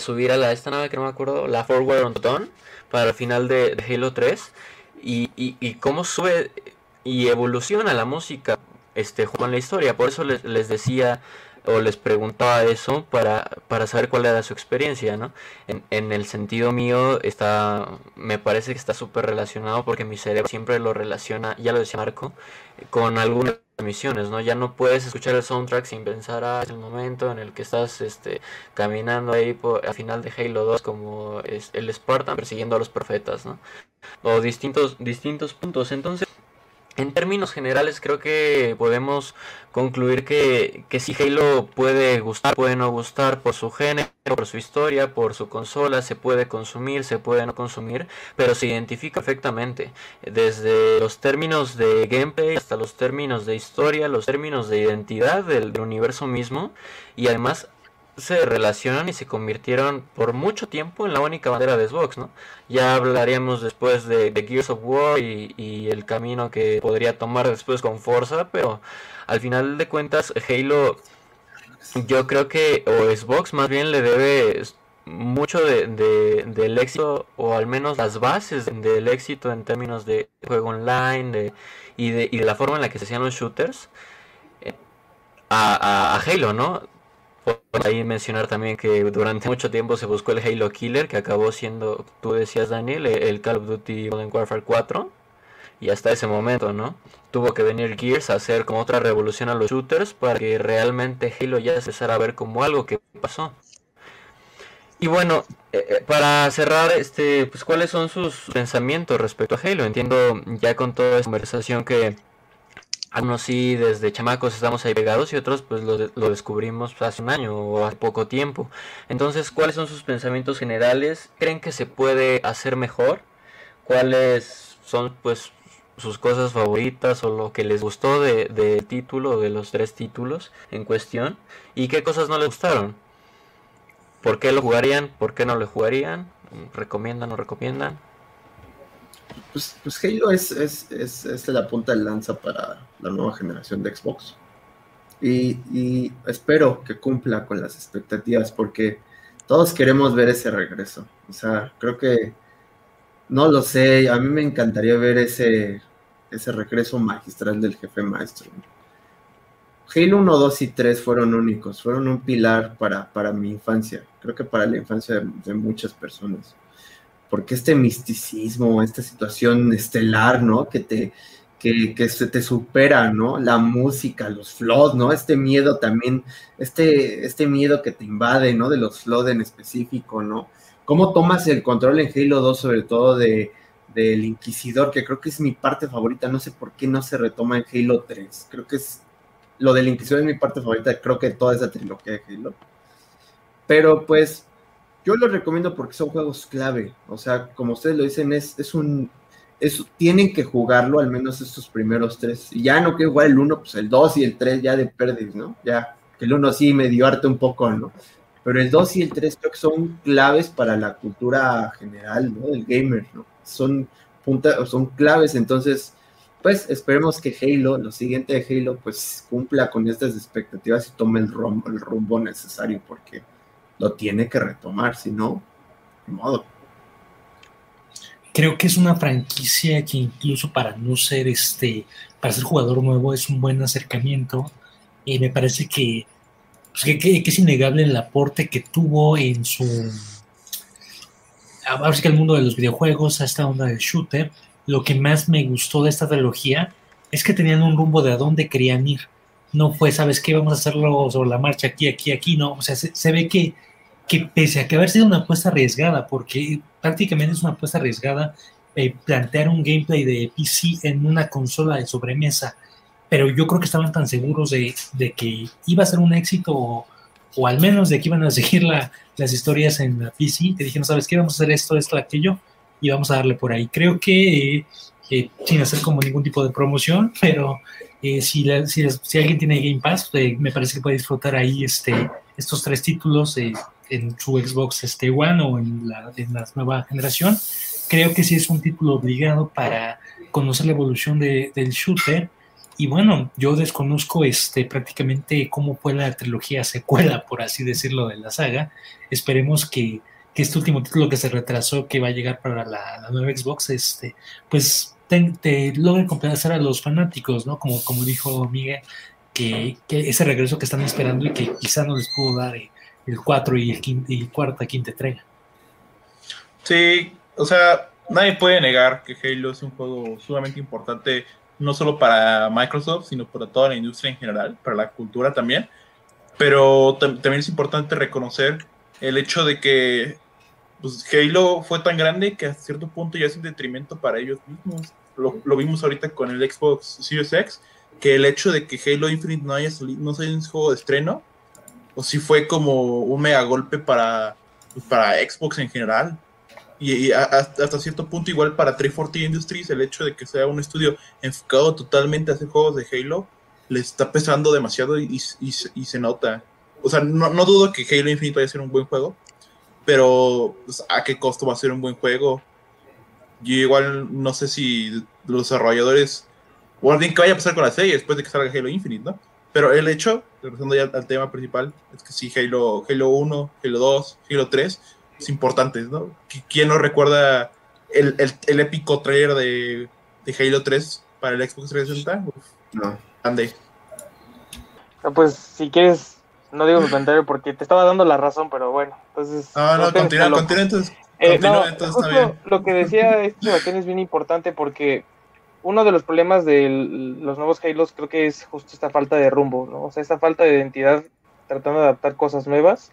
A: subir a la esta nave que no me acuerdo, la Forward on Dawn, para el final de, Halo 3. Y, y, cómo sube y evoluciona la música este en la historia. Por eso les, les, decía o les preguntaba eso para, para saber cuál era su experiencia, ¿no? En, el sentido mío está, me parece que está súper relacionado porque mi cerebro siempre lo relaciona, ya lo decía Marco, con algunas misiones, ¿no? Ya no puedes escuchar el soundtrack sin pensar, ah, es el momento en el que estás este, caminando ahí por, al final de Halo 2 como es el Spartan persiguiendo a los profetas, ¿no? O distintos, distintos puntos. Entonces, en términos generales creo que podemos concluir que, que si Halo puede gustar, puede no gustar por su género, por su historia, por su consola, se puede consumir, se puede no consumir, pero se identifica perfectamente. Desde los términos de gameplay hasta los términos de historia, los términos de identidad del, del universo mismo y además se relacionan y se convirtieron por mucho tiempo en la única bandera de Xbox, ¿no? Ya hablaríamos después de, Gears of War y, y, el camino que podría tomar después con Forza, pero al final de cuentas Halo yo creo que o Xbox más bien le debe mucho de, de- del éxito, o al menos las bases del éxito en términos de juego online y, de, y de la forma en la que se hacían los shooters eh, a Halo, ¿no? Ahí mencionar también que durante mucho tiempo se buscó el Halo Killer, que acabó siendo, tú decías Daniel, el Call of Duty Modern Warfare 4. Y hasta ese momento, ¿no? Tuvo que venir Gears a hacer como otra revolución a los shooters para que realmente Halo ya empezara a ver como algo que pasó. Y bueno, eh, eh, para cerrar, este, pues cuáles son sus pensamientos respecto a Halo. Entiendo ya con toda esta conversación que algunos sí desde chamacos estamos ahí pegados y otros pues lo, de- lo descubrimos hace un año o hace poco tiempo. Entonces, ¿cuáles son sus pensamientos generales? ¿Creen que se puede hacer mejor? ¿Cuáles son pues sus cosas favoritas o lo que les gustó de- del título, de los tres títulos en cuestión? ¿Y qué cosas no les gustaron? ¿Por qué lo jugarían? ¿Por qué no lo jugarían? ¿Recomiendan o no recomiendan?
C: Pues, pues Halo es, es, es, la punta de lanza para la nueva generación de Xbox. Y, espero que cumpla con las expectativas porque todos queremos ver ese regreso. O sea, creo que, no lo sé, a mí me encantaría ver ese, ese regreso magistral del jefe maestro. Halo 1, 2 y 3 fueron únicos, fueron un pilar para, para mi infancia, creo que para la infancia de muchas personas porque este misticismo, esta situación estelar, ¿no? Que te, que, que se te supera, ¿no? La música, los flows, ¿no? Este miedo también, este, este miedo que te invade, ¿no? De los flows en específico, ¿no? ¿Cómo tomas el control en Halo 2, sobre todo de del Inquisidor, que creo que es mi parte favorita, no sé por qué no se retoma en Halo 3, creo que es, lo del Inquisidor es mi parte favorita, creo que toda esa trilogía de Halo. Pero pues yo lo recomiendo porque son juegos clave. O sea, como ustedes lo dicen, es, es un. Es, tienen que jugarlo, al menos estos primeros tres. Y ya no que jugar el uno, pues el 2 y el 3 ya de pérdidas, ¿no? Ya, que el uno sí me dio arte un poco, ¿no? Pero el 2 y el 3 creo que son claves para la cultura general, ¿no? Del gamer, ¿no? Son, punta, son claves, entonces, pues esperemos que Halo, lo siguiente de Halo, pues cumpla con estas expectativas y tome el rumbo, el rumbo necesario, porque lo tiene que retomar, si no, de modo.
D: Creo que es una franquicia que incluso para no ser este, para ser jugador nuevo es un buen acercamiento y me parece que, pues, que, que, es innegable el aporte que tuvo en su, ahora sí que el mundo de los videojuegos, a esta onda de shooter, lo que más me gustó de esta trilogía es que tenían un rumbo de a dónde querían ir. No fue, ¿sabes qué? Vamos a hacerlo sobre la marcha aquí, aquí, aquí, no. O sea, se, se ve que que pese a que haber sido una apuesta arriesgada, porque prácticamente es una apuesta arriesgada eh, plantear un gameplay de PC en una consola de sobremesa, pero yo creo que estaban tan seguros de, de que iba a ser un éxito o, o, al menos de que iban a [laughs] seguir la, las historias en la PC, que dijeron, ¿sabes qué? Vamos a hacer esto, esto, aquello, y vamos a darle por ahí. Creo que, eh, sin hacer como ningún tipo de promoción, [laughs] pero eh, si, la, si, si, alguien tiene Game Pass, eh, me parece que puede disfrutar ahí este, estos tres títulos eh, en su Xbox este, One o en la, en la, nueva generación. Creo que sí es un título obligado para conocer la evolución de, del shooter. Y bueno, yo desconozco este, prácticamente cómo fue la trilogía secuela, por así decirlo, de la saga. Esperemos que, que este último título que se retrasó, que va a llegar para la, nueva Xbox, este, pues te, te logre complacer a los fanáticos, ¿no? Como, como dijo Miguel, que, que, ese regreso que están esperando y que quizá no les pudo dar eh, el 4 y el, quinta, y cuarta, quinta entrega.
E: Sí, o sea, nadie puede negar que Halo es un juego sumamente importante, no solo para Microsoft, sino para toda la industria en general, para la cultura también. Pero también es importante reconocer el hecho de que pues, Halo fue tan grande que a cierto punto ya es un detrimento para ellos mismos. Lo, lo, vimos ahorita con el Xbox Series X, que el hecho de que Halo Infinite no haya salido, no sea un juego de estreno, o si fue como un mega golpe para, para Xbox en general. Y, hasta cierto punto, igual para 340 Industries, el hecho de que sea un estudio enfocado totalmente a hacer juegos de Halo, le está pesando demasiado y se nota. O sea, no, no, dudo que Halo Infinite vaya a ser un buen juego, pero pues, ¿a qué costo va a ser un buen juego? Yo igual no sé si los desarrolladores, o alguien que vaya a pasar con la serie después de que salga Halo Infinite, ¿no? Pero el hecho, regresando ya al tema principal, es que sí, Halo, Halo 1, Halo 2, Halo 3 importantes, ¿no? ¿Qui- ¿Quién no recuerda el, el, el épico trailer de, de Halo 3 para el Xbox 360? Uf,
C: No.
E: grande.
B: Ah, Pues si quieres, no digo mi comentario porque te estaba dando la razón, pero bueno, entonces...
E: No, no,
B: te
E: continúa, continúa entonces.
B: Eh,
E: Continúa,
B: no,
E: entonces,
B: justo
E: está bien.
B: lo que decía este Sebastián es bien importante porque uno de los problemas de los nuevos Halos creo que es justo esta falta de rumbo, ¿no? O sea, esta falta de identidad tratando de adaptar cosas nuevas.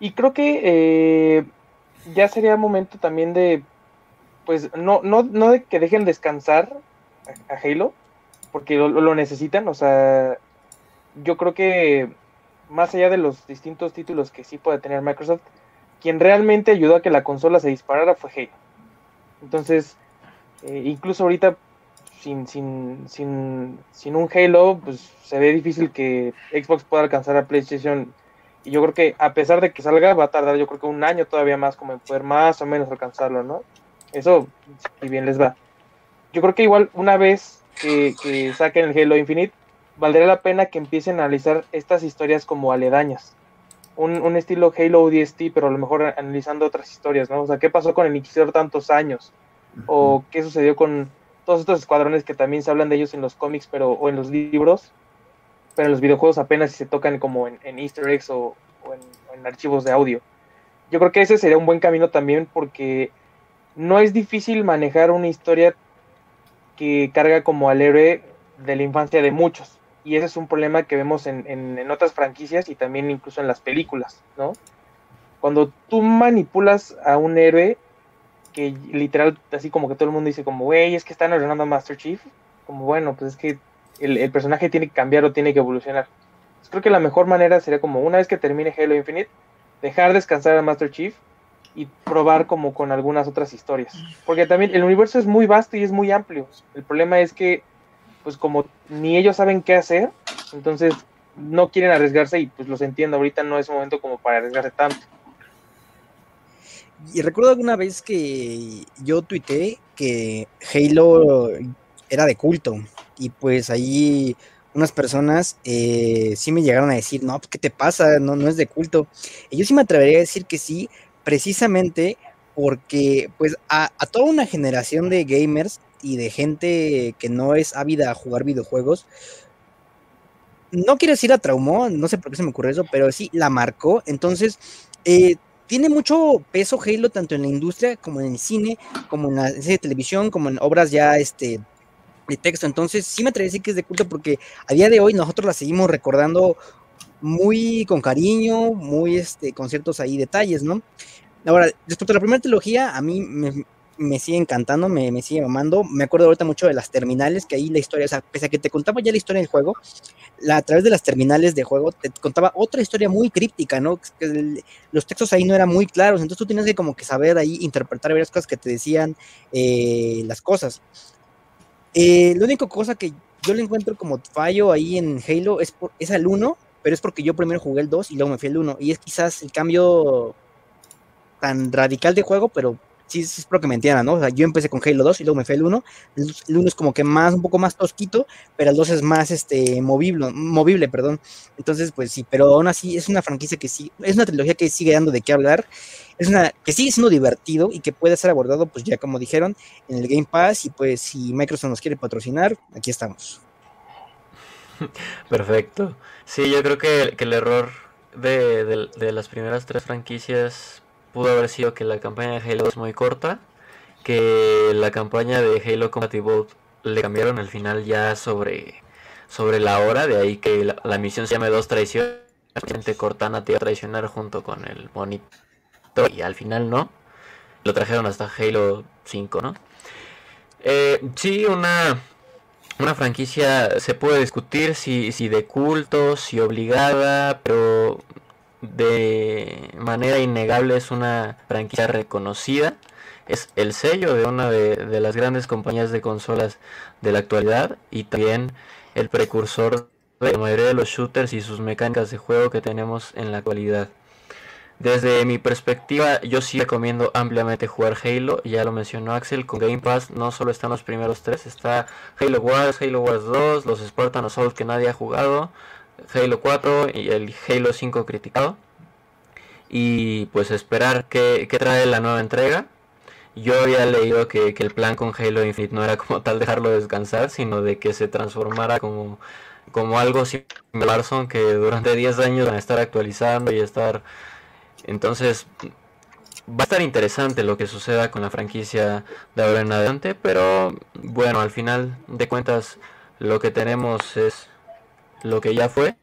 B: Y creo que eh, ya sería momento también de, pues, no, no, no de que dejen descansar a, a Halo, porque lo, lo necesitan, o sea, yo creo que más allá de los distintos títulos que sí puede tener Microsoft, quien realmente ayudó a que la consola se disparara fue Halo. Entonces, eh, incluso ahorita, sin, sin, sin, sin un Halo, pues se ve difícil que Xbox pueda alcanzar a PlayStation. Y yo creo que a pesar de que salga, va a tardar yo creo que un año todavía más como en poder más o menos alcanzarlo, ¿no? Eso, si bien les va. Yo creo que igual una vez que, que saquen el Halo Infinite, valdría la pena que empiecen a analizar estas historias como aledañas un, un estilo Halo ODST, pero a lo mejor analizando otras historias, ¿no? O sea, ¿qué pasó con el Inquisidor tantos años? ¿O qué sucedió con todos estos escuadrones que también se hablan de ellos en los cómics pero, o en los libros? Pero en los videojuegos apenas se tocan como en, en easter eggs o, en, archivos de audio. Yo creo que ese sería un buen camino también porque no es difícil manejar una historia que carga como al héroe de la infancia de muchos. Y ese es un problema que vemos en, en otras franquicias y también incluso en las películas, ¿no? Cuando tú manipulas a un héroe que literal, así como que todo el mundo dice como, güey, es que están ordenando a Master Chief, como bueno, pues es que el, el personaje tiene que cambiar o tiene que evolucionar. Creo que la mejor manera sería como una vez que termine Halo Infinite, dejar descansar a Master Chief y probar como con algunas otras historias. Porque también el universo es muy vasto y es muy amplio. El problema es que, pues como ni ellos saben qué hacer, entonces no quieren arriesgarse y pues los entiendo, ahorita no es momento como para arriesgarse tanto.
F: Y recuerdo alguna vez que yo tuiteé que Halo era de culto y pues ahí unas personas eh, sí me llegaron a decir, no, pues, ¿qué te pasa? No, no es de culto. Y yo sí me atrevería a decir que sí, precisamente porque pues a, toda una generación de gamers y de gente que no es ávida a jugar videojuegos, no quiero decir la traumó, no sé por qué se me ocurrió eso, pero sí la marcó. Entonces, eh, tiene mucho peso Halo tanto en la industria como en el cine, como en la serie de televisión, como en obras ya este de texto. Entonces, sí me atrevo a decir que es de culto porque a día de hoy nosotros la seguimos recordando muy con cariño, muy este, con ciertos ahí detalles, ¿no? Ahora, respecto a la primera trilogía, a mí me, me sigue encantando, me, me, sigue amando. Me acuerdo ahorita mucho de las terminales, que ahí la historia, o sea, pese a que te contaba ya la historia del juego, la, a través de las terminales de juego te contaba otra historia muy críptica, ¿no? Los textos ahí no eran muy claros, entonces tú tienes que como que saber ahí interpretar varias cosas que te decían eh, las cosas. Eh, la única cosa que yo le encuentro como fallo ahí en Halo es, por, es al 1, pero es porque yo primero jugué el 2 y luego me fui al 1, y es quizás el cambio tan radical de juego, pero sí espero que me entiendan, ¿no? O sea, yo empecé con Halo 2 y luego me fui al 1. El, el 1 es como que más, un poco más tosquito, pero el 2 es más este movible, movible, perdón. Entonces, pues sí, pero aún así es una franquicia que sí, es una trilogía que sigue dando de qué hablar. Es una que sigue siendo divertido y que puede ser abordado, pues ya como dijeron, en el Game Pass. Y pues si Microsoft nos quiere patrocinar, aquí estamos. [laughs]
A: Perfecto. Sí, yo creo que, que el error de, de las primeras tres franquicias pudo haber sido que la campaña de Halo es muy corta, que la campaña de Halo Compatible le cambiaron el final ya sobre, sobre la hora, de ahí que la, la misión se llame Dos Traiciones, Cortana te iba a traicionar junto con el monito y al final no, lo trajeron hasta Halo 5, ¿no? Eh, sí, una, una franquicia se puede discutir si, si de culto, si obligada, pero de manera innegable es una franquicia reconocida. Es el sello de una de, de, las grandes compañías de consolas de la actualidad y también el precursor de la mayoría de los shooters y sus mecánicas de juego que tenemos en la actualidad. Desde mi perspectiva, yo sí recomiendo ampliamente jugar Halo. Ya lo mencionó Axel, con Game Pass no solo están los primeros tres, está Halo Wars, Halo Wars 2, los Spartan Assault que nadie ha jugado, Halo 4 y el Halo 5 criticado. y pues esperar qué, qué trae la nueva entrega. Yo había leído que, que, el plan con Halo Infinite no era como tal dejarlo descansar, sino de que se transformara como, como algo similar son que durante 10 años van a estar actualizando y estar... Entonces va a estar interesante lo que suceda con la franquicia de ahora en adelante, pero bueno, al final de cuentas lo que tenemos es lo que ya fue.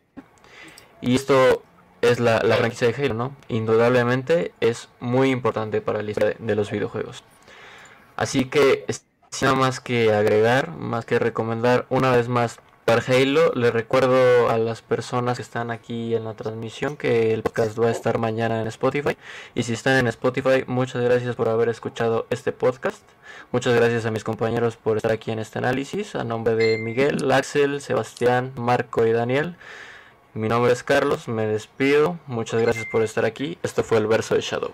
A: Y esto es la, franquicia de Halo, ¿no? Indudablemente es muy importante para la historia de los videojuegos. Así que, sin más que agregar, más que recomendar una vez más para le recuerdo a las personas que están aquí en la transmisión que el podcast va a estar mañana en Spotify. Y si están en Spotify, muchas gracias por haber escuchado este podcast. Muchas gracias a mis compañeros por estar aquí en este análisis. A nombre de Miguel, Axel, Sebastián, Marco y Daniel. Mi nombre es Carlos, me despido. Muchas gracias por estar aquí. Esto fue el verso de Shadow.